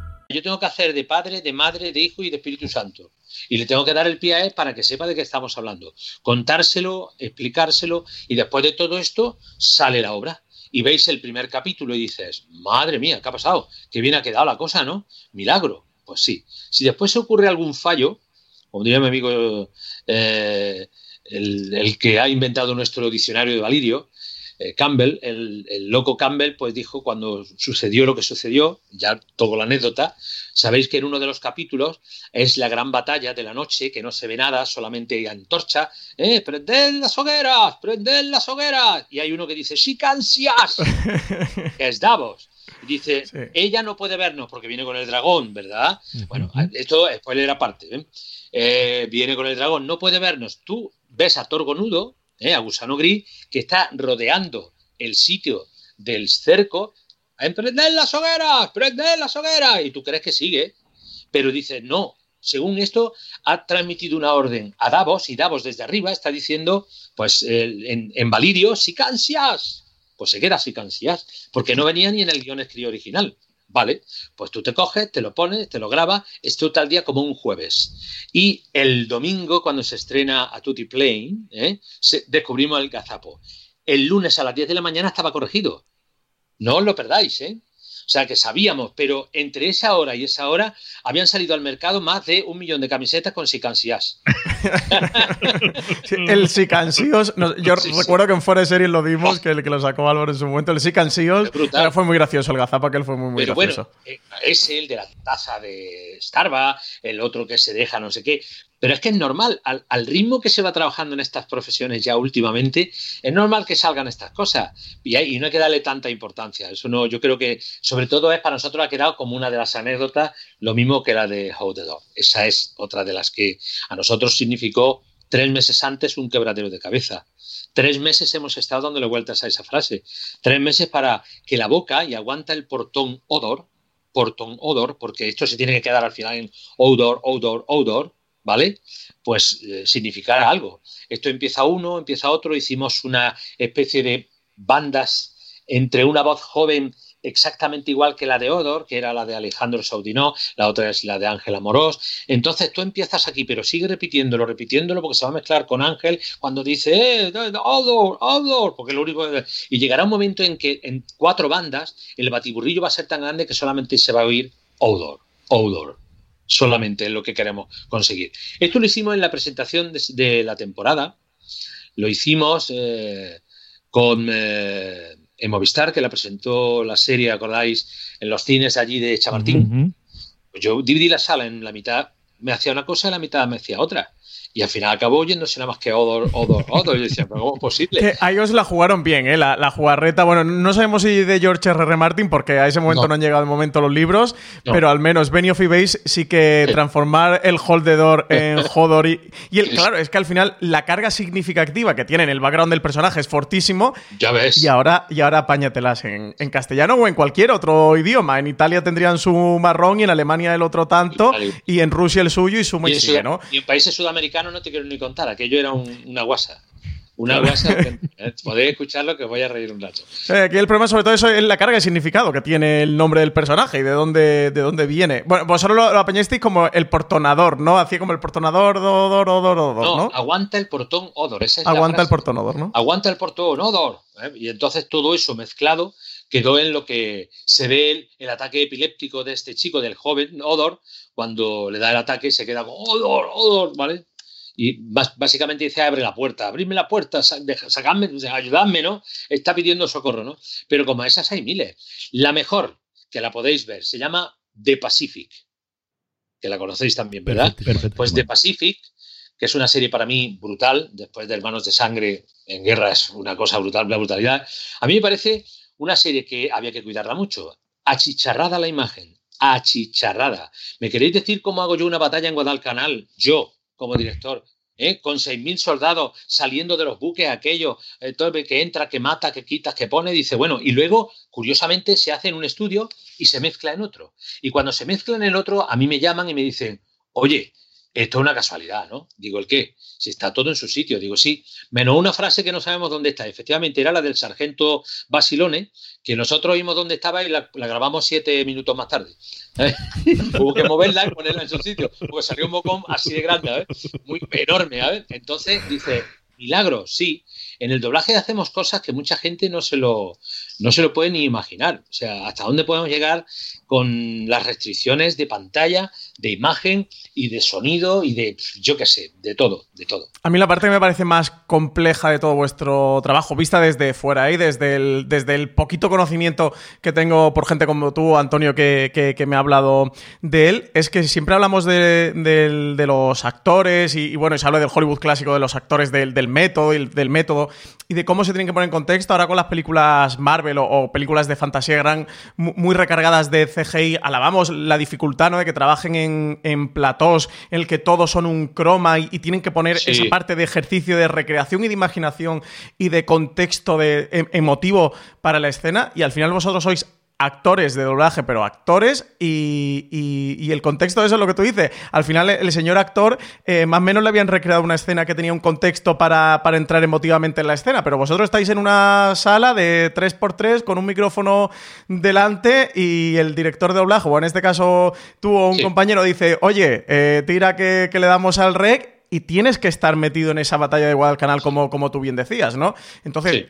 Yo tengo que hacer de padre, de madre, de hijo y de Espíritu Santo. Y le tengo que dar el pie a para que sepa de qué estamos hablando. Contárselo, explicárselo y después de todo esto sale la obra. Y veis el primer capítulo y dices, madre mía, ¿qué ha pasado? Qué bien ha quedado la cosa, ¿no? Milagro. Pues sí. Si después se ocurre algún fallo, como diría mi amigo eh, el, el que ha inventado nuestro diccionario de Valirio, eh, Campbell, el, el, loco Campbell, pues dijo cuando sucedió lo que sucedió, ya todo la anécdota, sabéis que en uno de los capítulos es la gran batalla de la noche, que no se ve nada, solamente hay antorcha, eh, prended las hogueras, prended las hogueras, y hay uno que dice, sí, cansias, que es Davos. Y dice, sí. ella no puede vernos porque viene con el dragón, ¿verdad? Uh -huh. Bueno, esto es spoiler aparte. ¿eh? ¿eh? viene con el dragón, no puede vernos. Tú ves a Torgonudo, ¿eh? a Gusano Gris, que está rodeando el sitio del cerco. ¡Emprended las hogueras! ¡Prended las hogueras! Y tú crees que sigue, pero dice, no. Según esto, ha transmitido una orden a Davos y Davos desde arriba está diciendo, pues en, en Valirio, sicancias. Pues se queda sicancias, porque no venía ni en el guion escrito original. Vale, pues tú te coges, te lo pones, te lo grabas, esto tal día como un jueves. Y el domingo, cuando se estrena a Tutti Plane, ¿eh? descubrimos el gazapo. El lunes a las 10 de la mañana estaba corregido. No os lo perdáis, ¿eh? O sea que sabíamos, pero entre esa hora y esa hora habían salido al mercado más de un millón de camisetas con sicansías. sí, el sicansíos, no, yo sí, recuerdo sí. que en Fuera de Series lo vimos, que el que lo sacó Álvaro en su momento, el sicansíos, fue muy gracioso el gazapa, que él fue muy, muy pero gracioso. Bueno, eh, es el de la taza de Starbucks, el otro que se deja no sé qué, pero es que es normal, al, ritmo que se va trabajando en estas profesiones ya últimamente, es normal que salgan estas cosas y, hay, y, no hay que darle tanta importancia. Eso no, yo creo que sobre todo es para nosotros ha quedado como una de las anécdotas, lo mismo que la de How the Dog. Esa es otra de las que a nosotros significó tres meses antes un quebradero de cabeza. Tres meses hemos estado dándole vueltas a esa frase. Tres meses para que la boca y aguanta el portón odor, portón odor, porque esto se tiene que quedar al final en odor, odor, odor, ¿vale? Pues eh, significará algo. Esto empieza uno, empieza otro, hicimos una especie de bandas entre una voz joven exactamente igual que la de Odor, que era la de Alejandro Saudinó, la otra es la de Ángel Amorós. Entonces tú empiezas aquí, pero sigue repitiéndolo, repitiéndolo, porque se va a mezclar con Ángel cuando dice, eh, Odor, Odor, porque lo único... Y llegará un momento en que en cuatro bandas el batiburrillo va a ser tan grande que solamente se va a oír Odor, Odor solamente es lo que queremos conseguir. Esto lo hicimos en la presentación de, de la temporada, lo hicimos eh, con eh, en Movistar, que la presentó la serie, acordáis, en los cines allí de Chamartín. Uh -huh. yo dividí la sala en la mitad, me hacía una cosa y la mitad me hacía otra. Y al final acabó oyéndose nada más que Odor, Odor, Odor. Y decía, pero ¿cómo es posible? Que a ellos la jugaron bien, ¿eh? La, la, jugarreta. Bueno, no sabemos si de George R. R. Martin, porque a ese momento no, no han llegado de momento los libros, no. pero al menos Benioff y Weiss sí que sí. transformar el Holdedor en Hodor. Y, y el, claro, es que al final la carga significativa que tiene en el background del personaje es fortísimo. Ya ves. Y ahora, y ahora apáñatelas en, en castellano o en cualquier otro idioma. En Italia tendrían su marrón y en Alemania el otro tanto, y, y en Rusia el suyo y suma y, y sigue, ¿no? Y en países sudamericanos no te quiero ni contar aquello era un, una guasa. Una guasa, eh, podéis escucharlo que os voy a reír un rato. Eh, aquí el problema sobre todo eso es la carga de significado que tiene el nombre del personaje y de dónde, de dónde viene. Bueno, vosotros lo, lo apañasteis como el portonador, ¿no? Hacía como el portonador, odor, odor, odor, no, ¿no? aguanta el portón odor. Esa es aguanta el portón odor, ¿no? Aguanta el portón odor. ¿eh? Y entonces todo eso mezclado quedó en lo que se ve el, el, ataque epiléptico de este chico, del joven Odor, cuando le da el ataque se queda como Odor, Odor, ¿vale? Y básicamente dice abre la puerta, abrirme la puerta, sacadme, ayudadme, ¿no? Está pidiendo socorro, ¿no? Pero como esas hay miles. La mejor, que la podéis ver, se llama The Pacific, que la conocéis también, ¿verdad? Perfecto, perfecto, pues The Pacific, que es una serie para mí brutal, después de Hermanos de Sangre en Guerra es una cosa brutal, la brutalidad. A mí me parece una serie que había que cuidarla mucho, achicharrada la imagen, achicharrada. ¿Me queréis decir cómo hago yo una batalla en Guadalcanal? Yo, como director. ¿eh? con 6.000 soldados saliendo de los buques aquello, eh, todo el que entra, que mata, que quita, que pone, dice, bueno, y luego, curiosamente, se hace en un estudio y se mezcla en otro. Y cuando se mezcla en el otro, a mí me llaman y me dicen, oye, esto es una casualidad, ¿no? Digo, ¿el qué? Si está todo en su sitio. Digo, sí, menos una frase que no sabemos dónde está. Efectivamente, era la del sargento Basilone, que nosotros vimos dónde estaba y la, grabamos siete minutos más tarde. ¿eh? Hubo que moverla y ponerla en su sitio, porque salió un bocón así de grande, ¿eh? muy enorme. ¿eh? Entonces dice, milagro, sí. En el doblaje hacemos cosas que mucha gente no se lo, no se lo puede ni imaginar. O sea, hasta dónde podemos llegar con las restricciones de pantalla, de imagen y de sonido y de, yo qué sé, de todo, de todo. A mí la parte que me parece más compleja de todo vuestro trabajo, vista desde fuera y desde el, desde el poquito conocimiento que tengo por gente como tú, Antonio, que, que, me ha hablado de él, es que siempre hablamos de, de, los actores y, bueno, se habla del Hollywood clásico, de los actores del, del método y del método y de cómo se tienen que poner en contexto ahora con las películas Marvel o, o películas de fantasía gran muy recargadas de CGI, alabamos la dificultad ¿no? de que trabajen en, en platós en el que todos son un croma y, y tienen que poner Sí. esa parte de ejercicio de recreación y de imaginación y de contexto de, em- emotivo para la escena y al final vosotros sois actores de doblaje, pero actores y, y- y el contexto de eso es lo que tú dices. Al final el, señor actor eh, más o menos le habían recreado una escena que tenía un contexto para, para entrar emotivamente en la escena, pero vosotros estáis en una sala de 3x3 con un micrófono delante y el director de doblaje, o en este caso tú o un Sí. compañero dice, oye, eh, tira que, que le damos al rec y tienes que estar metido en esa batalla de Guadalcanal como, como tú bien decías, ¿no? Entonces, Sí.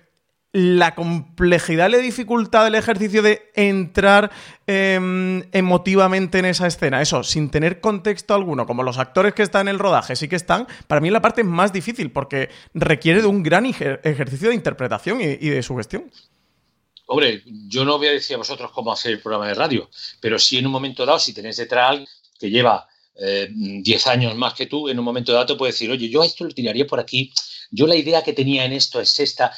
La complejidad la dificultad del ejercicio de entrar em, emotivamente en esa escena, eso, sin tener contexto alguno, como los actores que están en el rodaje sí que están, para mí es la parte más difícil porque requiere de un gran ejer- ejercicio de interpretación y, de sugestión. Hombre, yo no voy a decir a vosotros cómo hacer el programa de radio, pero sí en un momento dado, si tenéis detrás alguien que lleva eh, 10 años más que tú, en un momento dado te puede decir, oye, yo esto lo tiraría por aquí, yo la idea que tenía en esto es esta.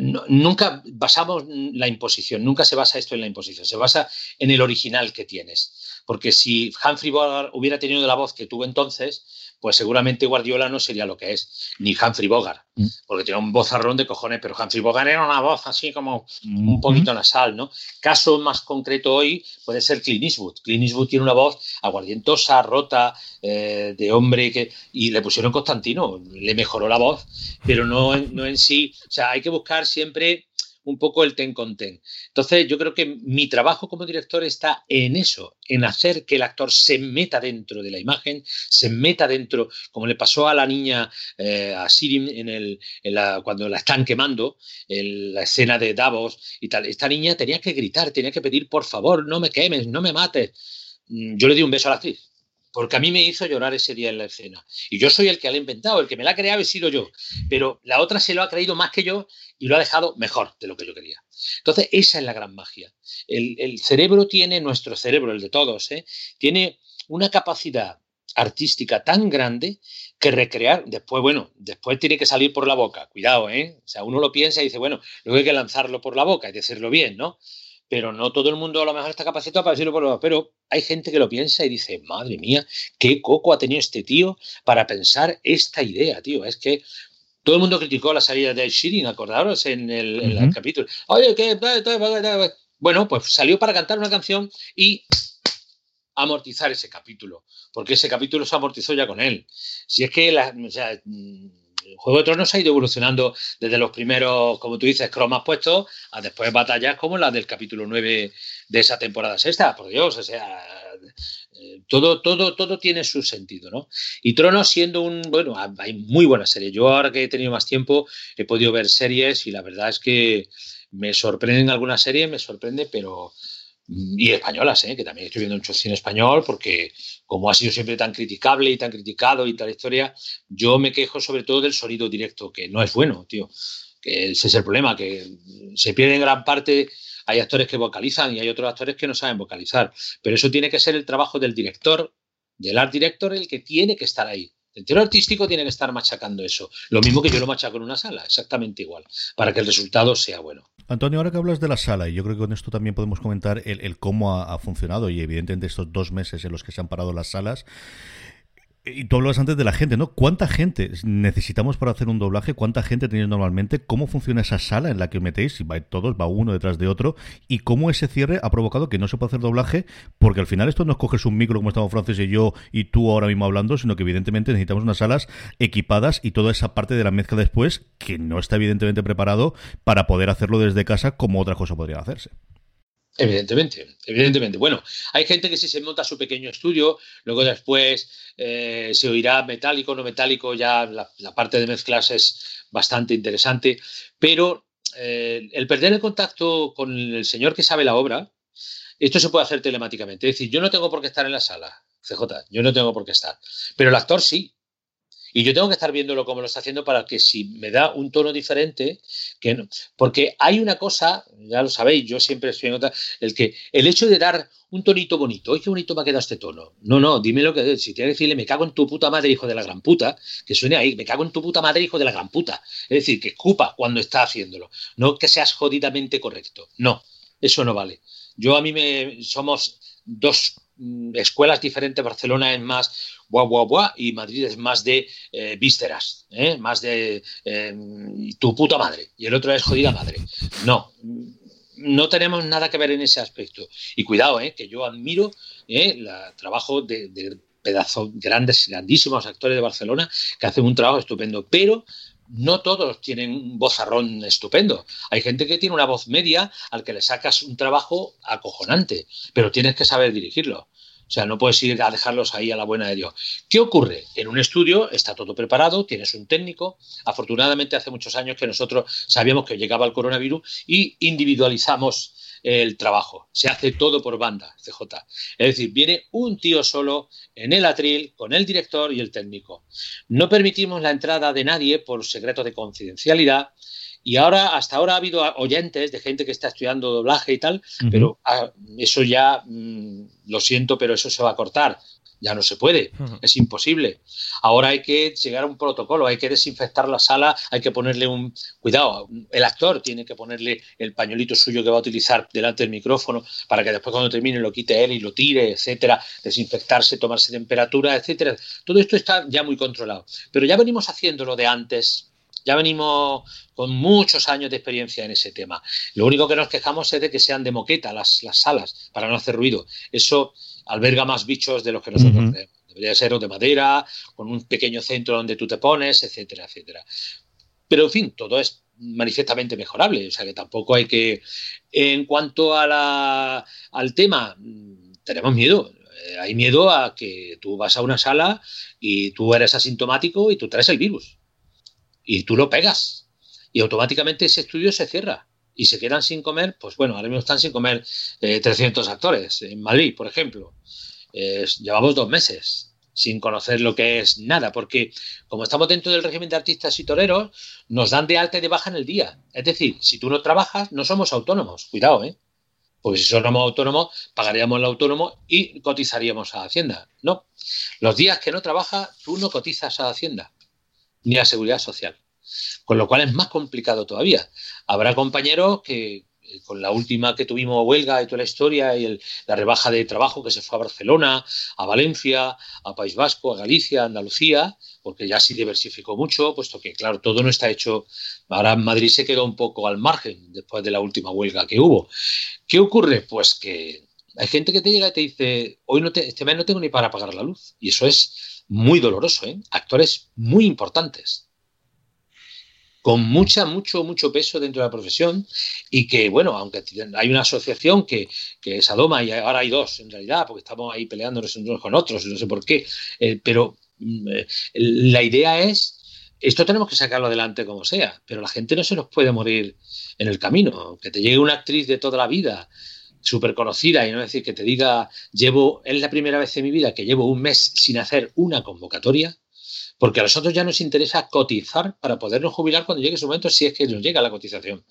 Nunca basamos la imposición, nunca se basa esto en la imposición, se basa en el original que tienes. Porque si Humphrey Bogart hubiera tenido la voz que tuvo entonces, pues seguramente Guardiola no sería lo que es, ni Humphrey Bogart, porque tenía un vozarrón de cojones, pero Humphrey Bogart era una voz así como un poquito nasal, ¿no? Caso más concreto hoy puede ser Clint Eastwood. Clint Eastwood tiene una voz aguardientosa, rota, eh, de hombre que... Y le pusieron Constantino, le mejoró la voz, pero no no en sí. O sea, hay que buscar siempre un poco el ten con ten. Entonces, yo creo que mi trabajo como director está en eso, en hacer que el actor se meta dentro de la imagen, se meta dentro, como le pasó a la niña, eh, a Siri en el, en la- cuando la están quemando, en la escena de Davos y tal. Esta niña tenía que gritar, tenía que pedir, por favor, no me quemes, no me mates. Mm, Yo le di un beso a la actriz. Porque a mí me hizo llorar ese día en la escena. Y yo soy el que la ha inventado, el que me la ha creado he sido yo. Pero la otra se lo ha creído más que yo y lo ha dejado mejor de lo que yo quería. Entonces, esa es la gran magia. El, el cerebro tiene, nuestro cerebro, el de todos, ¿eh? tiene una capacidad artística tan grande que recrear, después, bueno, después tiene que salir por la boca, cuidado, ¿eh? O sea, uno lo piensa y dice, bueno, luego hay que lanzarlo por la boca y decirlo bien, ¿no? Pero no todo el mundo a lo mejor está capacitado para decirlo por boca, pero hay gente que lo piensa y dice, madre mía, qué coco ha tenido este tío para pensar esta idea, tío, es que todo el mundo criticó la salida de Ed Sheeran, acordaros en el, en el capítulo. Oye, que bueno, pues salió para cantar una canción y amortizar ese capítulo, porque ese capítulo se amortizó ya con él. Si es que la, o sea, Juego de Tronos ha ido evolucionando desde los primeros, como tú dices, cromas puestos, a después batallas como la del capítulo 9 de esa temporada sexta, por Dios, o sea, eh, todo, todo, todo tiene su sentido, ¿no? Y Tronos siendo un, bueno, hay muy buenas series. Yo ahora que he tenido más tiempo he podido ver series y la verdad es que me sorprenden algunas series, me sorprende, pero y españolas, ¿eh? que también estoy viendo mucho cine español, porque como ha sido siempre tan criticable y tan criticado y tal historia, yo me quejo sobre todo del sonido directo, que no es bueno, tío. Que ese es el problema, que se pierde en gran parte. Hay actores que vocalizan y hay otros actores que no saben vocalizar. Pero eso tiene que ser el trabajo del director, del art director, el que tiene que estar ahí. El teatro artístico tiene que estar machacando eso. Lo mismo que yo lo machaco en una sala, exactamente igual, para que el resultado sea bueno. Antonio, ahora que hablas de la sala, y yo creo que con esto también podemos comentar el, el cómo ha funcionado y evidentemente estos dos meses en los que se han parado las salas. Y tú hablabas antes de la gente, ¿no? ¿Cuánta gente necesitamos para hacer un doblaje? ¿Cuánta gente tenéis normalmente? ¿Cómo funciona esa sala en la que metéis? Si va todos, va uno detrás de otro. ¿Y cómo ese cierre ha provocado que no se pueda hacer doblaje? Porque al final esto no es coges un micro como estamos Francis y yo y tú ahora mismo hablando, sino que evidentemente necesitamos unas salas equipadas y toda esa parte de la mezcla después que no está evidentemente preparado para poder hacerlo desde casa como otra cosa podría hacerse. Evidentemente, evidentemente. Bueno, hay gente que si se monta su pequeño estudio, luego después eh, se oirá metálico, no metálico, ya la, la, parte de mezclas es bastante interesante, pero eh, el perder el contacto con el señor que sabe la obra, esto se puede hacer telemáticamente. Es decir, yo no tengo por qué estar en la sala, CJ, yo no tengo por qué estar, pero el actor sí. Y yo tengo que estar viéndolo como lo está haciendo para que si me da un tono diferente, que no. Porque hay una cosa, ya lo sabéis, yo siempre estoy en otra, el que el hecho de dar un tonito bonito, oye, qué bonito me ha quedado este tono. No, no, dime lo que si tienes que decirle, me cago en tu puta madre, hijo de la gran puta, que suene ahí, me cago en tu puta madre, hijo de la gran puta. Es decir, que escupa cuando está haciéndolo, no que seas jodidamente correcto. No, eso no vale. Yo a mí me somos dos escuelas diferentes, Barcelona es más buah, buah, buah, y Madrid es más de eh, vísceras, ¿eh? más de eh, tu puta madre, y el otro es jodida madre. No, no tenemos nada que ver en ese aspecto. Y cuidado, ¿eh? que yo admiro el trabajo de, de pedazos grandes, grandísimos actores de Barcelona que hacen un trabajo estupendo, pero no todos tienen un vozarrón estupendo. Hay gente que tiene una voz media al que le sacas un trabajo acojonante, pero tienes que saber dirigirlo. O sea, no puedes ir a dejarlos ahí a la buena de Dios. ¿Qué ocurre? En un estudio está todo preparado, tienes un técnico. Afortunadamente, hace muchos años que nosotros sabíamos que llegaba el coronavirus y individualizamos el trabajo. Se hace todo por banda, CJ. Es decir, viene un tío solo en el atril con el director y el técnico. No permitimos la entrada de nadie por secreto de confidencialidad. Y ahora, hasta ahora ha habido oyentes de gente que está estudiando doblaje y tal, uh -huh. pero ah, eso ya, mmm, lo siento, pero eso se va a cortar. Ya no se puede, uh -huh. es imposible. Ahora hay que llegar a un protocolo, hay que desinfectar la sala, hay que ponerle un. Cuidado, el actor tiene que ponerle el pañuelito suyo que va a utilizar delante del micrófono para que después, cuando termine, lo quite él y lo tire, etcétera. Desinfectarse, tomarse temperatura, etcétera. Todo esto está ya muy controlado. Pero ya venimos haciéndolo de antes ya venimos con muchos años de experiencia en ese tema. Lo único que nos quejamos es de que sean de moqueta las, las salas, para no hacer ruido. Eso alberga más bichos de los que nosotros uh -huh. Debería ser o de madera, con un pequeño centro donde tú te pones, etcétera, etcétera. Pero, en fin, todo es manifiestamente mejorable. O sea que tampoco hay que. En cuanto a la, al tema, tenemos miedo. Eh, hay miedo a que tú vas a una sala y tú eres asintomático y tú traes el virus y tú lo pegas y automáticamente ese estudio se cierra y se quedan sin comer, pues bueno, ahora mismo están sin comer eh, 300 actores en Madrid, por ejemplo. Llevamos dos meses sin conocer lo que es nada, porque como estamos dentro del régimen de artistas y toreros, nos dan de alta y de baja en el día. Es decir, si tú no trabajas, no somos autónomos. Cuidado, ¿eh? Porque si somos autónomos, pagaríamos el autónomo y cotizaríamos a Hacienda. No. Los días que no trabajas, tú no cotizas a Hacienda ni a seguridad social. Con lo cual es más complicado todavía. Habrá compañeros que con la última que tuvimos huelga y toda la historia y la rebaja de trabajo que se fue a Barcelona, a Valencia, a País Vasco, a Galicia, a Andalucía, porque ya se diversificó mucho, puesto que, claro, todo no está hecho. Ahora Madrid se quedó un poco al margen después de la última huelga que hubo. ¿Qué ocurre? Pues que hay gente que te llega y te dice, hoy no te, este mes no tengo ni para pagar la luz. Y eso es muy doloroso, ¿eh? Actores muy importantes con mucha, mucho, mucho peso dentro de la profesión y que, bueno, aunque hay una asociación que, que es Adoma y ahora hay dos en realidad, porque estamos ahí peleándonos unos con otros, no sé por qué, eh, pero eh, la idea es, esto tenemos que sacarlo adelante como sea, pero la gente no se nos puede morir en el camino, que te llegue una actriz de toda la vida súper conocida y no decir que te diga, llevo, es la primera vez en mi vida que llevo un mes sin hacer una convocatoria, porque a nosotros ya nos interesa cotizar para podernos jubilar cuando llegue su momento, si es que nos llega la cotización.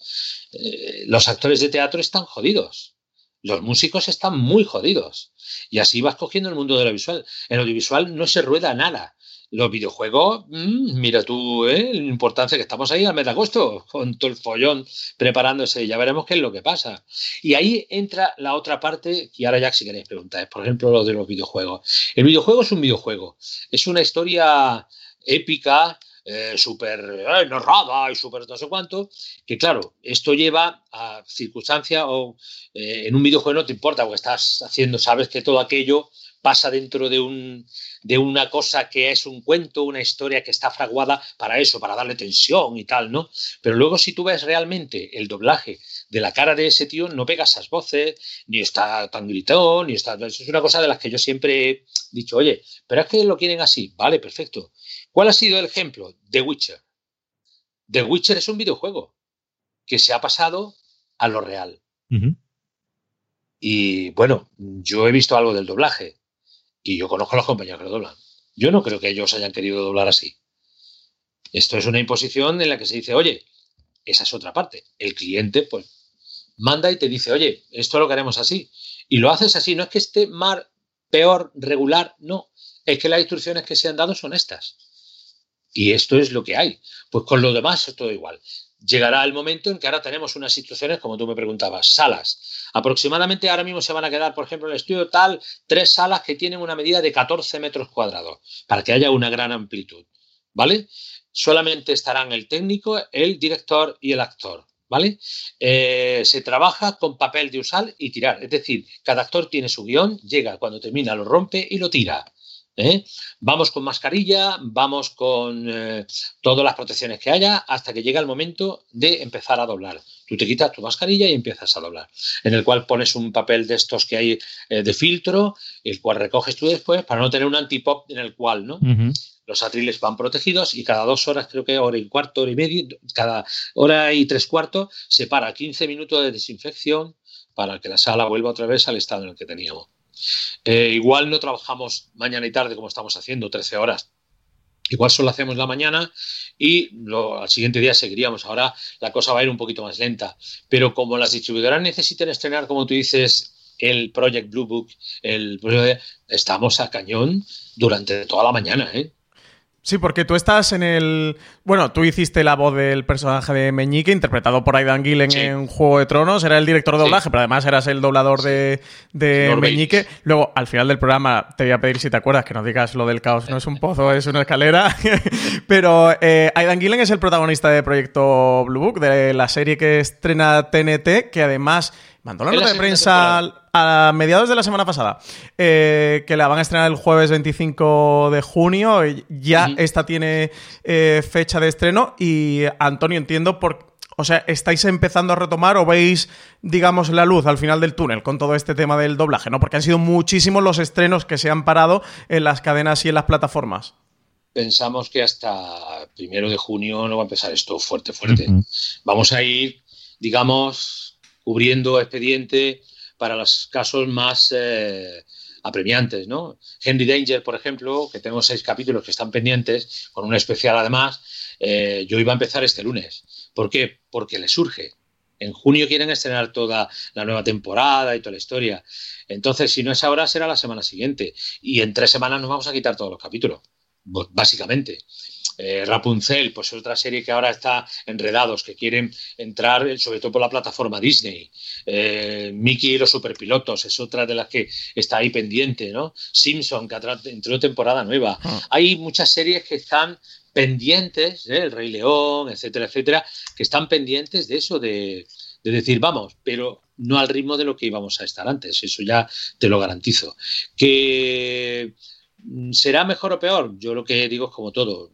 Eh, los actores de teatro están jodidos, los músicos están muy jodidos, y así vas cogiendo el mundo del audiovisual. En audiovisual no se rueda nada. Los videojuegos, mm, mira tú, ¿eh? la importancia que estamos ahí al mes de agosto, con todo el follón preparándose, ya veremos qué es lo que pasa. Y ahí entra la otra parte, y ahora ya si queréis preguntar, por ejemplo, lo de los videojuegos. El videojuego es un videojuego, es una historia épica, eh, súper eh, narrada y súper no sé cuánto, que claro, esto lleva a circunstancias o eh, en un videojuego no te importa, porque estás haciendo, sabes que todo aquello pasa dentro de, un, de una cosa que es un cuento, una historia que está fraguada para eso, para darle tensión y tal, ¿no? Pero luego si tú ves realmente el doblaje de la cara de ese tío, no pega esas voces, ni está tan gritón, ni está... Eso es una cosa de las que yo siempre he dicho, oye, pero es que lo quieren así, vale, perfecto. ¿Cuál ha sido el ejemplo? The Witcher. The Witcher es un videojuego que se ha pasado a lo real. Y bueno, yo he visto algo del doblaje y yo conozco a los compañeros que lo doblan. Yo no creo que ellos hayan querido doblar así. Esto es una imposición en la que se dice, oye, esa es otra parte. El cliente, pues, manda y te dice, oye, esto lo queremos así. Y lo haces así. No es que esté mal, peor, regular, no. Es que las instrucciones que se han dado son estas. Y esto es lo que hay. Pues con lo demás es todo igual. Llegará el momento en que ahora tenemos unas situaciones, como tú me preguntabas, salas. Aproximadamente ahora mismo se van a quedar, por ejemplo, en el estudio tal, tres salas que tienen una medida de 14 metros cuadrados, para que haya una gran amplitud. ¿Vale? Solamente estarán el técnico, el director y el actor. ¿Vale? Eh, se trabaja con papel de usar y tirar. Es decir, cada actor tiene su guion, llega cuando termina, lo rompe y lo tira. ¿Eh? Vamos con mascarilla, vamos con eh, todas las protecciones que haya hasta que llega el momento de empezar a doblar. Tú te quitas tu mascarilla y empiezas a doblar, en el cual pones un papel de estos que hay eh, de filtro, el cual recoges tú después para no tener un antipop en el cual, ¿no? Los atriles van protegidos y cada dos horas, creo que hora y cuarto, hora y medio, cada hora y tres cuartos, se para 15 minutos de desinfección para que la sala vuelva otra vez al estado en el que teníamos. Eh, igual no trabajamos mañana y tarde como estamos haciendo, 13 horas. Igual solo hacemos la mañana y al siguiente día seguiríamos. Ahora la cosa va a ir un poquito más lenta. Pero como las distribuidoras necesitan estrenar, como tú dices, el Project Blue Book, el, estamos a cañón durante toda la mañana. ¿eh? Sí, porque tú estás en el. Bueno, tú hiciste la voz del personaje de Meñique, interpretado por Aidan Gillen en Juego de Tronos. Era el director de doblaje, pero además eras el doblador de, Meñique. Luego, al final del programa, te voy a pedir si te acuerdas que nos digas lo del caos. No es un pozo, es una escalera. pero eh, Aidan Gillen es el protagonista de Proyecto Blue Book, de la serie que estrena TNT, que además mandó la nota de prensa a mediados de la semana pasada, eh, que la van a estrenar el jueves 25 de junio. Ya esta tiene eh, fecha de estreno. Y Antonio, entiendo por. O sea, ¿estáis empezando a retomar o veis, digamos, la luz al final del túnel con todo este tema del doblaje? ¿no? Porque han sido muchísimos los estrenos que se han parado en las cadenas y en las plataformas pensamos que hasta primero de junio no va a empezar esto fuerte, fuerte. Vamos a ir, digamos, cubriendo expediente para los casos más eh, apremiantes, ¿no? Henry Danger, por ejemplo, que tengo seis capítulos que están pendientes, con un especial además, eh, yo iba a empezar este lunes. ¿Por qué? Porque le surge. En junio quieren estrenar toda la nueva temporada y toda la historia. Entonces, si no es ahora, será la semana siguiente. Y en tres semanas nos vamos a quitar todos los capítulos, básicamente. Eh, Rapunzel, pues es otra serie que ahora está enredados, que quieren entrar sobre todo por la plataforma Disney. Eh, Mickey y los superpilotos es otra de las que está ahí pendiente, ¿no? Simpson, que entró temporada nueva. Ah. Hay muchas series que están pendientes, ¿eh? El Rey León, etcétera, etcétera, que están pendientes de eso, de, de decir, vamos, pero no al ritmo de lo que íbamos a estar antes, eso ya te lo garantizo. ¿Que será mejor o peor? Yo lo que digo es como todo,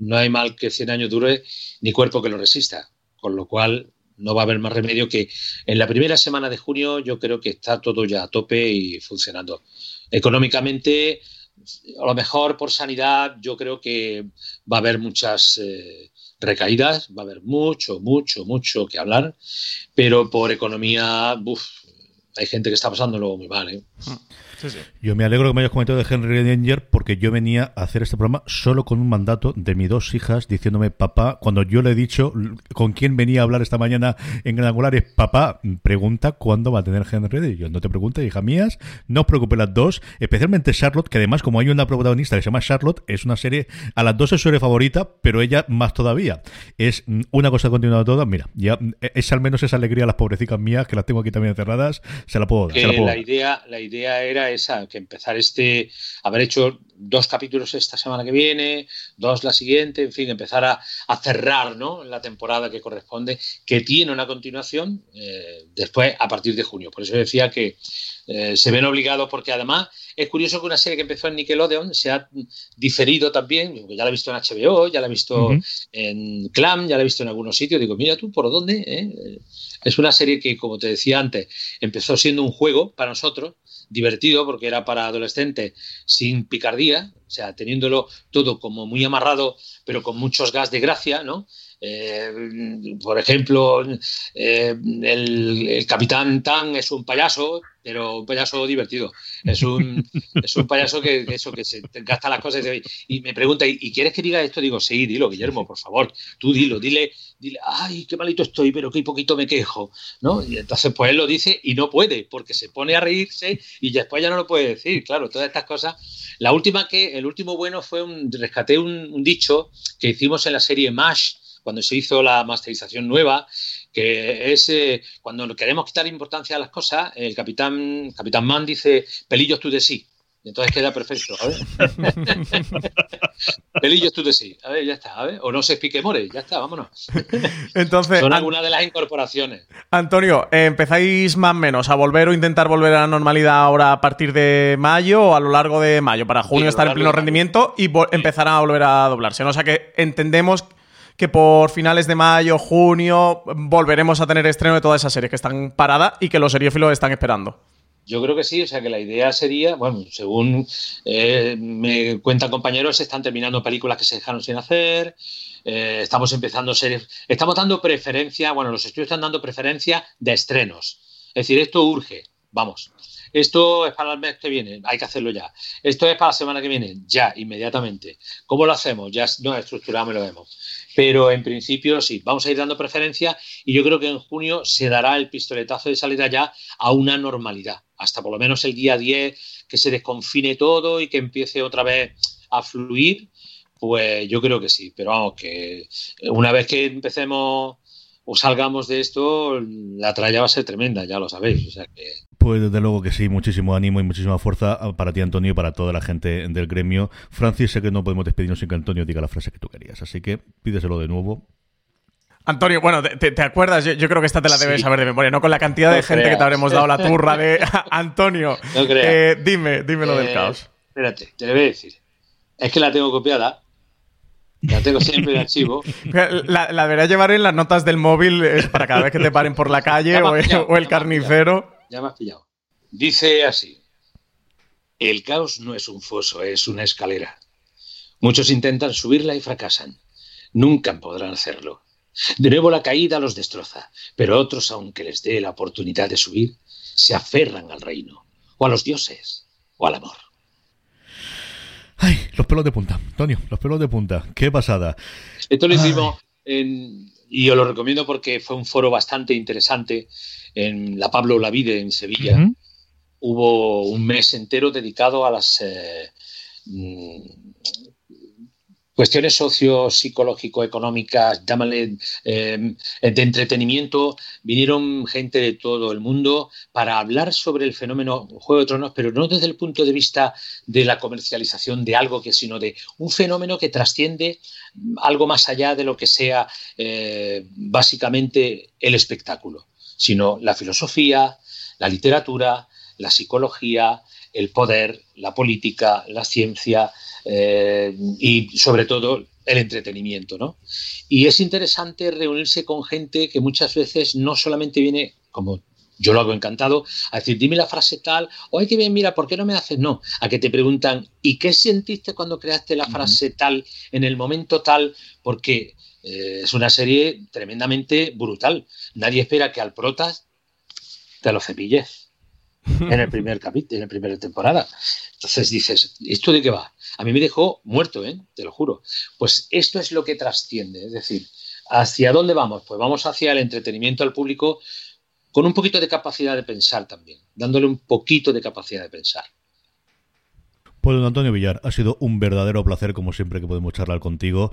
no hay mal que 100 años dure ni cuerpo que lo resista. Con lo cual, no va a haber más remedio que en la primera semana de junio yo creo que está todo ya a tope y funcionando. Económicamente, a lo mejor por sanidad, yo creo que va a haber muchas eh, recaídas, va a haber mucho, mucho, mucho que hablar, pero por economía, hay gente que está pasándolo muy mal. ¿eh? Yo me alegro que me hayas comentado de Henry Danger porque yo venía a hacer este programa solo con un mandato de mis dos hijas diciéndome, papá, cuando yo le he dicho con quién venía a hablar esta mañana en Gran Angular, es papá, pregunta cuándo va a tener Henry Yo no te preguntes, hija mías, no os preocupes las dos, especialmente Charlotte, que además como hay una protagonista que se llama Charlotte, es una serie, a las dos es su serie favorita, pero ella más todavía. Es una cosa continuada toda, mira, ya es al menos esa alegría a las pobrecicas mías, que las tengo aquí también encerradas, se la puedo dar. Que se la, puedo la dar. idea, la idea esa, que empezar este, haber hecho dos capítulos esta semana que viene, dos la siguiente, en fin, empezar a, a cerrar ¿no? la temporada que corresponde, que tiene una continuación eh, después a partir de junio. Por eso decía que eh, se ven obligados porque además es curioso que una serie que empezó en Nickelodeon se ha diferido también, ya la he visto en HBO, ya la he visto en Clam, ya la he visto en algunos sitios, digo, mira tú, ¿por dónde? eh? Es una serie que, como te decía antes, empezó siendo un juego para nosotros, divertido porque era para adolescentes sin picardía, o sea, teniéndolo todo como muy amarrado, pero con muchos gas de gracia, ¿no? Eh, por ejemplo, eh, el, el capitán Tan es un payaso, pero un payaso divertido. Es un, es un payaso que, que eso, que se gasta las cosas y, y me pregunta, ¿y, y quieres que diga esto? Digo, sí, dilo, Guillermo, por favor, tú dilo, dile, dile, ay, qué malito estoy, pero qué poquito me quejo, ¿no? Y entonces pues él lo dice y no puede, porque se pone a reírse y después ya no lo puede decir, claro, todas estas cosas. La última que, el último bueno fue un, rescaté un, un dicho que hicimos en la serie MASH, cuando se hizo la masterización nueva, que es eh, cuando queremos quitar importancia a las cosas, el capitán, capitán Mann dice pelillos tú de sí. Y entonces queda perfecto, a ver. pelillos tú de sí. A ver, ya está. O no se explique more, ya está, vámonos. Entonces, Son algunas de las incorporaciones. Antonio, ¿empezáis más o menos a volver o intentar volver a la normalidad ahora a partir de mayo o a lo largo de mayo? Para junio estar en pleno rendimiento y empezar a volver a doblarse. ¿no? O sea que entendemos que por finales de mayo, junio, volveremos a tener estreno de todas esas series que están paradas y que los seriófilos están esperando. Yo creo que sí, o sea que la idea sería, bueno, según eh, me cuentan compañeros, se están terminando películas que se dejaron sin hacer, eh, estamos empezando series, estamos dando preferencia, bueno, los estudios están dando preferencia de estrenos. Es decir, esto urge, vamos. Esto es para el mes que viene, hay que hacerlo ya. Esto es para la semana que viene, ya, inmediatamente. ¿Cómo lo hacemos? Ya no estructuramos y lo vemos. Pero en principio sí, vamos a ir dando preferencia y yo creo que en junio se dará el pistoletazo de salida ya a una normalidad, hasta por lo menos el día 10, que se desconfine todo y que empiece otra vez a fluir, pues yo creo que sí, pero vamos, que una vez que empecemos o salgamos de esto, la tralla va a ser tremenda, ya lo sabéis, o sea que Pues desde luego que sí, muchísimo ánimo y muchísima fuerza para ti, Antonio, y para toda la gente del gremio. Francis, sé que no podemos despedirnos sin que Antonio diga la frase que tú querías, así que pídeselo de nuevo. Antonio, bueno, ¿te, acuerdas? Yo, yo creo que esta te la debes Sí. saber de memoria, ¿no? Con la cantidad de gente que te habremos dado la turra de Antonio. No creas. eh, dime, dime lo del Eh, caos. Espérate, te lo voy a decir. Es que la tengo copiada, la tengo siempre en archivo. La, la debería llevar en las notas del móvil es para cada vez que te paren por la calle o, o el carnicero. Ya me has pillado. Dice así: El caos no es un foso, es una escalera. Muchos intentan subirla y fracasan. Nunca podrán hacerlo. De nuevo la caída los destroza, pero otros, aunque les dé la oportunidad de subir, se aferran al reino, o a los dioses, o al amor. Ay, los pelos de punta, Antonio, los pelos de punta. Qué pasada. Esto lo hicimos en- y os lo recomiendo porque fue un foro bastante interesante en la Pablo Lavide en Sevilla. Hubo un mes entero dedicado a las eh, mm, cuestiones socio-psicológico-económicas, llámale eh, de entretenimiento. Vinieron gente de todo el mundo para hablar sobre el fenómeno Juego de Tronos, pero no desde el punto de vista de la comercialización de algo, que sino de un fenómeno que trasciende algo más allá de lo que sea eh, básicamente el espectáculo, sino la filosofía, la literatura, la psicología, el poder, la política, la ciencia eh, y sobre todo el entretenimiento, ¿no? Y es interesante reunirse con gente que muchas veces no solamente viene como yo lo hago encantado, a decir, dime la frase tal, o hay que bien, mira, ¿por qué no me haces? No, a que te preguntan, ¿y qué sentiste cuando creaste la frase tal en el momento tal? Porque eh, es una serie tremendamente brutal. Nadie espera que al protas te lo cepilles. En el primer capítulo, en la primera temporada. Entonces dices, ¿esto de qué va? A mí me dejó muerto, ¿eh? te lo juro. Pues esto es lo que trasciende, es decir, ¿hacia dónde vamos? Pues vamos hacia el entretenimiento al público con un poquito de capacidad de pensar también, dándole un poquito de capacidad de pensar. Pues don Antonio Villar, ha sido un verdadero placer, como siempre, que podemos charlar contigo.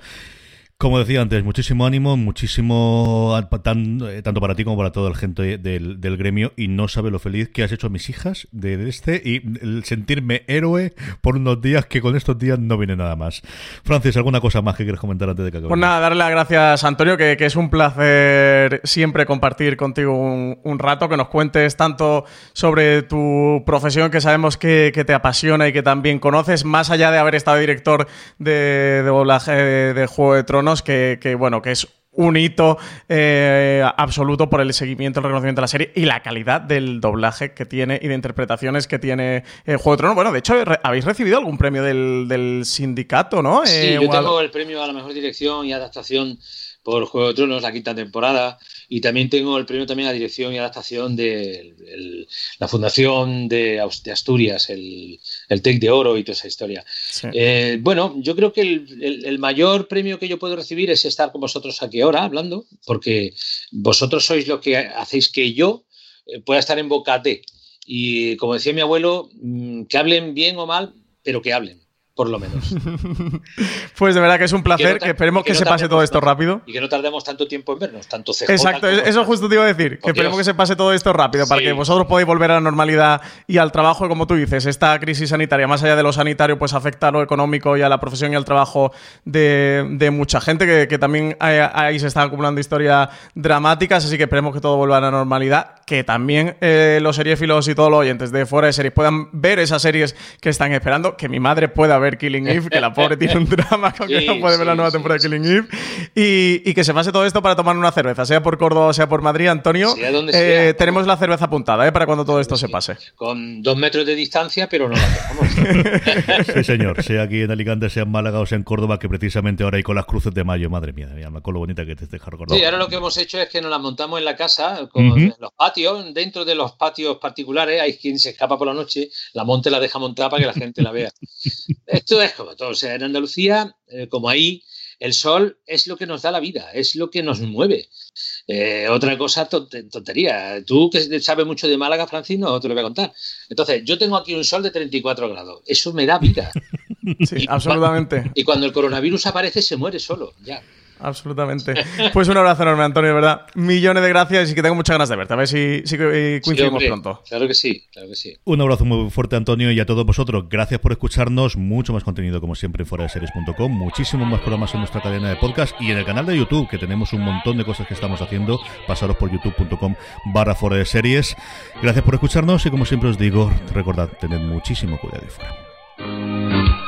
Como decía antes, muchísimo ánimo, muchísimo eh, tanto para ti como para todo el gente del, gremio y no sabe lo feliz que has hecho a mis hijas de, este y el sentirme héroe por unos días que con estos días no viene nada más. Francis, ¿alguna cosa más que quieres comentar antes de que acabemos? Pues nada, darle las gracias, Antonio, que, es un placer siempre compartir contigo un, rato, que nos cuentes tanto sobre tu profesión, que sabemos que, te apasiona y que también conoces, más allá de haber estado director de, de Juego de Tronos, que, que, bueno, que es un hito eh, absoluto por el seguimiento, el reconocimiento de la serie y la calidad del doblaje que tiene y de interpretaciones que tiene eh, Juego de Tronos. Bueno, de hecho, re- habéis recibido algún premio del, del sindicato, ¿no? Sí, Eh, yo tengo el premio a la mejor dirección y adaptación por Juego de Tronos, la quinta temporada, y también tengo el premio también a dirección y adaptación de el- la Fundación de, Asturias, el, el TEC de Oro y toda esa historia. Sí. Eh, bueno, yo creo que el, el- el mayor premio que yo puedo recibir es estar con vosotros aquí ahora hablando, porque vosotros sois lo que hacéis que yo eh, pueda estar en boca de. Y como decía mi abuelo, mm, que hablen bien o mal, pero que hablen, por lo menos. Pues de verdad que es un placer, no que, esperemos que, no se pase todo esto rápido. Y que no tardemos tanto tiempo en vernos, tanto CJ Exacto, eso justo te iba a decir, que esperemos Dios. que se pase todo esto rápido para que vosotros podáis volver a la normalidad y al trabajo, como tú dices, esta crisis sanitaria, más allá de lo sanitario, pues afecta a lo económico y a la profesión y al trabajo de, de mucha gente, que, que también ahí, ahí se están acumulando historias dramáticas, así que esperemos que todo vuelva a la normalidad, que también eh, los seriéfilos y todos los oyentes de fuera de series puedan ver esas series que están esperando, que mi madre pueda ver Killing Eve, que la pobre tiene un drama con que Sí, no puede ver la sí, nueva sí, temporada de Killing Eve, y, y que se pase todo esto para tomar una cerveza, sea por Córdoba o sea por Madrid, Antonio. Sea donde eh, sea. tenemos la cerveza apuntada, ¿eh? Para cuando todo esto se pase. Con dos metros de distancia, pero no la dejamos. Sí, señor, sea aquí en Alicante, sea en Málaga o sea en Córdoba, que precisamente ahora hay con las cruces de mayo, madre mía, mira, con lo bonita que te deja recordar. Sí, ahora lo que hemos hecho es que nos las montamos en la casa, con Ujú. en los patios, dentro de los patios particulares, hay quien se escapa por la noche, la monte la deja montada para que la gente la vea. Esto es como todo, o sea, en Andalucía, eh, como ahí, el sol es lo que nos da la vida, es lo que nos mueve. Eh, otra cosa, tonte- tontería. Tú que sabes mucho de Málaga, Francis, no te lo voy a contar. Entonces, yo tengo aquí un sol de 34 grados. Eso me da vida. Sí, Y- absolutamente. Y cuando el coronavirus aparece, se muere solo. Ya. Absolutamente. Pues un abrazo enorme, Antonio, de verdad. Millones de gracias y que tengo muchas ganas de verte. A ver si, si eh, Sí, coincidimos pronto. Claro que sí, claro que sí. Un abrazo muy fuerte, Antonio, y a todos vosotros. Gracias por escucharnos. Mucho más contenido, como siempre, en fueradeseries.com. Muchísimos más programas en nuestra cadena de podcast y en el canal de YouTube, que tenemos un montón de cosas que estamos haciendo. Pasaros por youtube.com barra fuera de series. Gracias por escucharnos y, como siempre os digo, recordad, tened muchísimo cuidado y fuera.